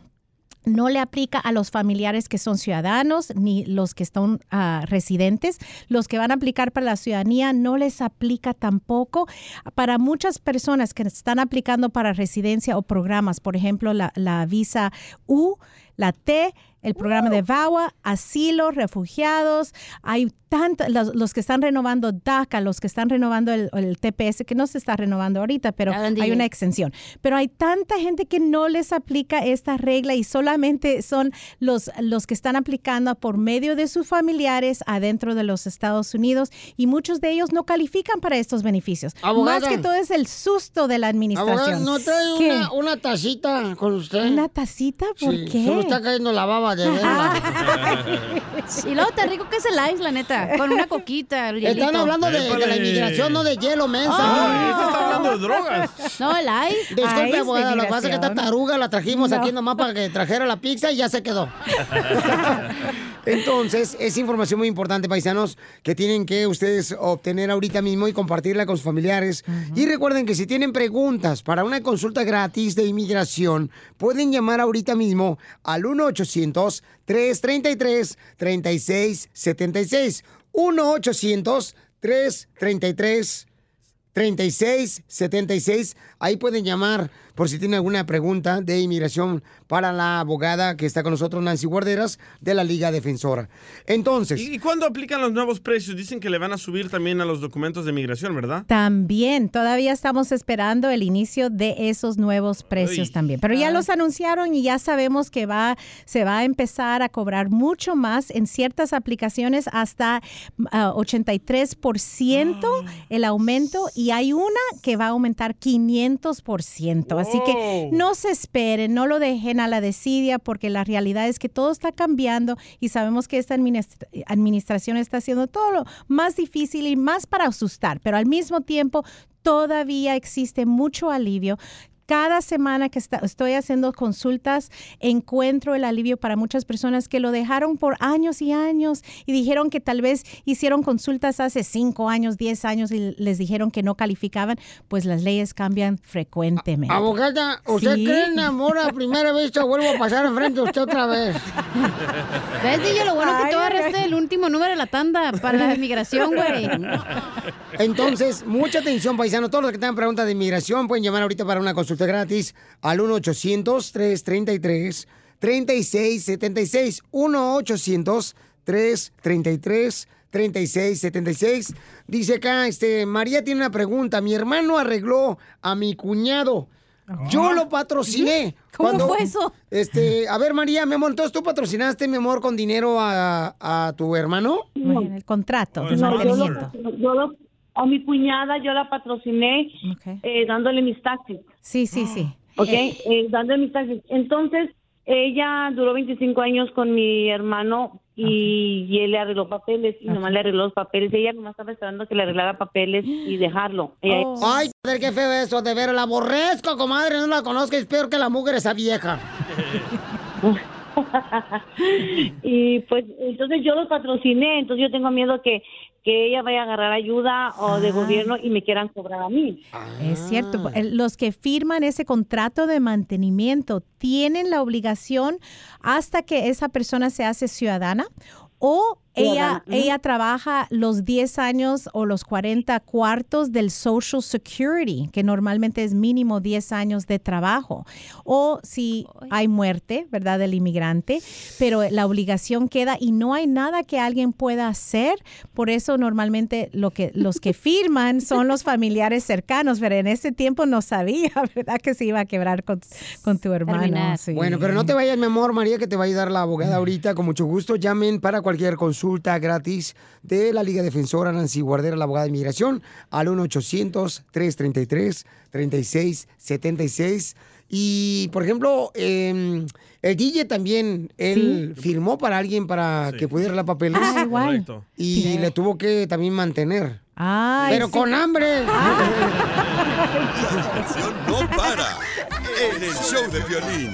no le aplica a los familiares que son ciudadanos ni los que están ah, residentes. Los que van a aplicar para la ciudadanía no les aplica tampoco. Para muchas personas que están aplicando para residencia o programas, por ejemplo, la visa U, la T el programa de VAWA, asilo, refugiados, hay tantos, los, los que están renovando DACA, los que están renovando el, el TPS, que no se está renovando ahorita, pero hay una extensión. Pero hay tanta gente que no les aplica esta regla y solamente son los, los que están aplicando por medio de sus familiares adentro de los Estados Unidos y muchos de ellos no califican para estos beneficios. Abogada. Más que todo es el susto de la Abogada, administración. ¿no trae una, una tacita con usted? ¿Una tacita? ¿Por Sí, qué? Se me está cayendo la baba de verla. Y luego te rico que es el ice, la neta, con una coquita. el Están hielito. hablando de, de la inmigración, no de hielo, mensa. Ah, ese está hablando de drogas. No, el ice. Disculpe, abogada, lo que pasa es que esta taruga la trajimos No. aquí nomás para que trajera la pizza y ya se quedó. Entonces, es información muy importante, paisanos, que tienen que ustedes obtener ahorita mismo y compartirla con sus familiares. Y recuerden que si tienen preguntas para una consulta gratis de inmigración, pueden llamar ahorita mismo al 1-800-333-3676. 1-800-333-3676. 3676. Ahí pueden llamar por si tienen alguna pregunta de inmigración para la abogada que está con nosotros, Nancy Guarderas, de la Liga Defensora. Entonces, ¿Y cuándo aplican los nuevos precios? Dicen que le van a subir también a los documentos de migración, ¿verdad? También, todavía estamos esperando el inicio de esos nuevos precios Uy. también. Pero ya los anunciaron y ya sabemos que va, se va a empezar a cobrar mucho más en ciertas aplicaciones hasta ah, 83% el aumento y hay una que va a aumentar 500%. Así que Wow. no se esperen, no lo dejen a la desidia porque la realidad es que todo está cambiando y sabemos que esta administra- administración está haciendo todo lo más difícil y más para asustar, pero al mismo tiempo todavía existe mucho alivio. Cada semana que está- estoy haciendo consultas, encuentro el alivio para muchas personas que lo dejaron por años y años y dijeron que tal vez hicieron consultas hace cinco años, diez años y les dijeron que no calificaban, pues las leyes cambian frecuentemente. abogada, ¿usted Sí. cree en amor a primera vista? Vuelvo a pasar enfrente de usted otra vez. ¿Ves, DJ? Lo bueno que tú agarraste el último número de la tanda para la inmigración, güey. Entonces, mucha atención, paisano. Todos los que tengan preguntas de inmigración pueden llamar ahorita para una consulta gratis al 1-800-333-3676. 1-800-333-3676. Dice acá, este, María tiene una pregunta. Mi hermano arregló a mi cuñado. Yo lo patrociné. ¿Cómo fue eso? Este, a ver, María, mi amor, entonces tú patrocinaste, mi amor, con dinero a, a tu hermano. En el contrato de No, yo lo- yo lo- a mi cuñada yo la patrociné eh, dándole mis taxis. Sí, sí, sí. ¿Ok? Eh, dándole mis taxis. Entonces, ella duró 25 años con mi hermano y, y él le arregló papeles y nomás le arregló los papeles. Ella nomás estaba esperando que le arreglara papeles y dejarlo. Ella- Ay, joder, qué feo eso, de ver, la aborrezco, comadre, no la conozco, es peor que la mugre esa vieja. y pues entonces yo los patrociné, entonces yo tengo miedo que, que ella vaya a agarrar ayuda o de gobierno y me quieran cobrar a mí. Es cierto. el- Los que firman ese contrato de mantenimiento tienen la obligación hasta que esa persona se hace ciudadana o ella, ella trabaja los 10 años o los 40 cuartos del Social Security, que normalmente es mínimo 10 años de trabajo. O si hay muerte, ¿verdad?, del inmigrante, pero la obligación queda y no hay nada que alguien pueda hacer. Por eso normalmente lo que, los que firman son los familiares cercanos, pero en ese tiempo no sabía, ¿verdad?, que se iba a quebrar con, con tu hermano. Sí. Bueno, pero no te vayas, mi amor, María, que te va a ayudar la abogada ahorita. Con mucho gusto, llamen para cualquier consulta gratis de la Liga Defensora Nancy Guardera, la abogada de inmigración, al 1-800-333-3676. Y, por ejemplo, eh, el DJ también, él firmó para alguien para que pudiera arreglar papeles. Ah. Y Sí. le tuvo que también mantener. Ay, pero sí. con hambre. No para en el show de violín.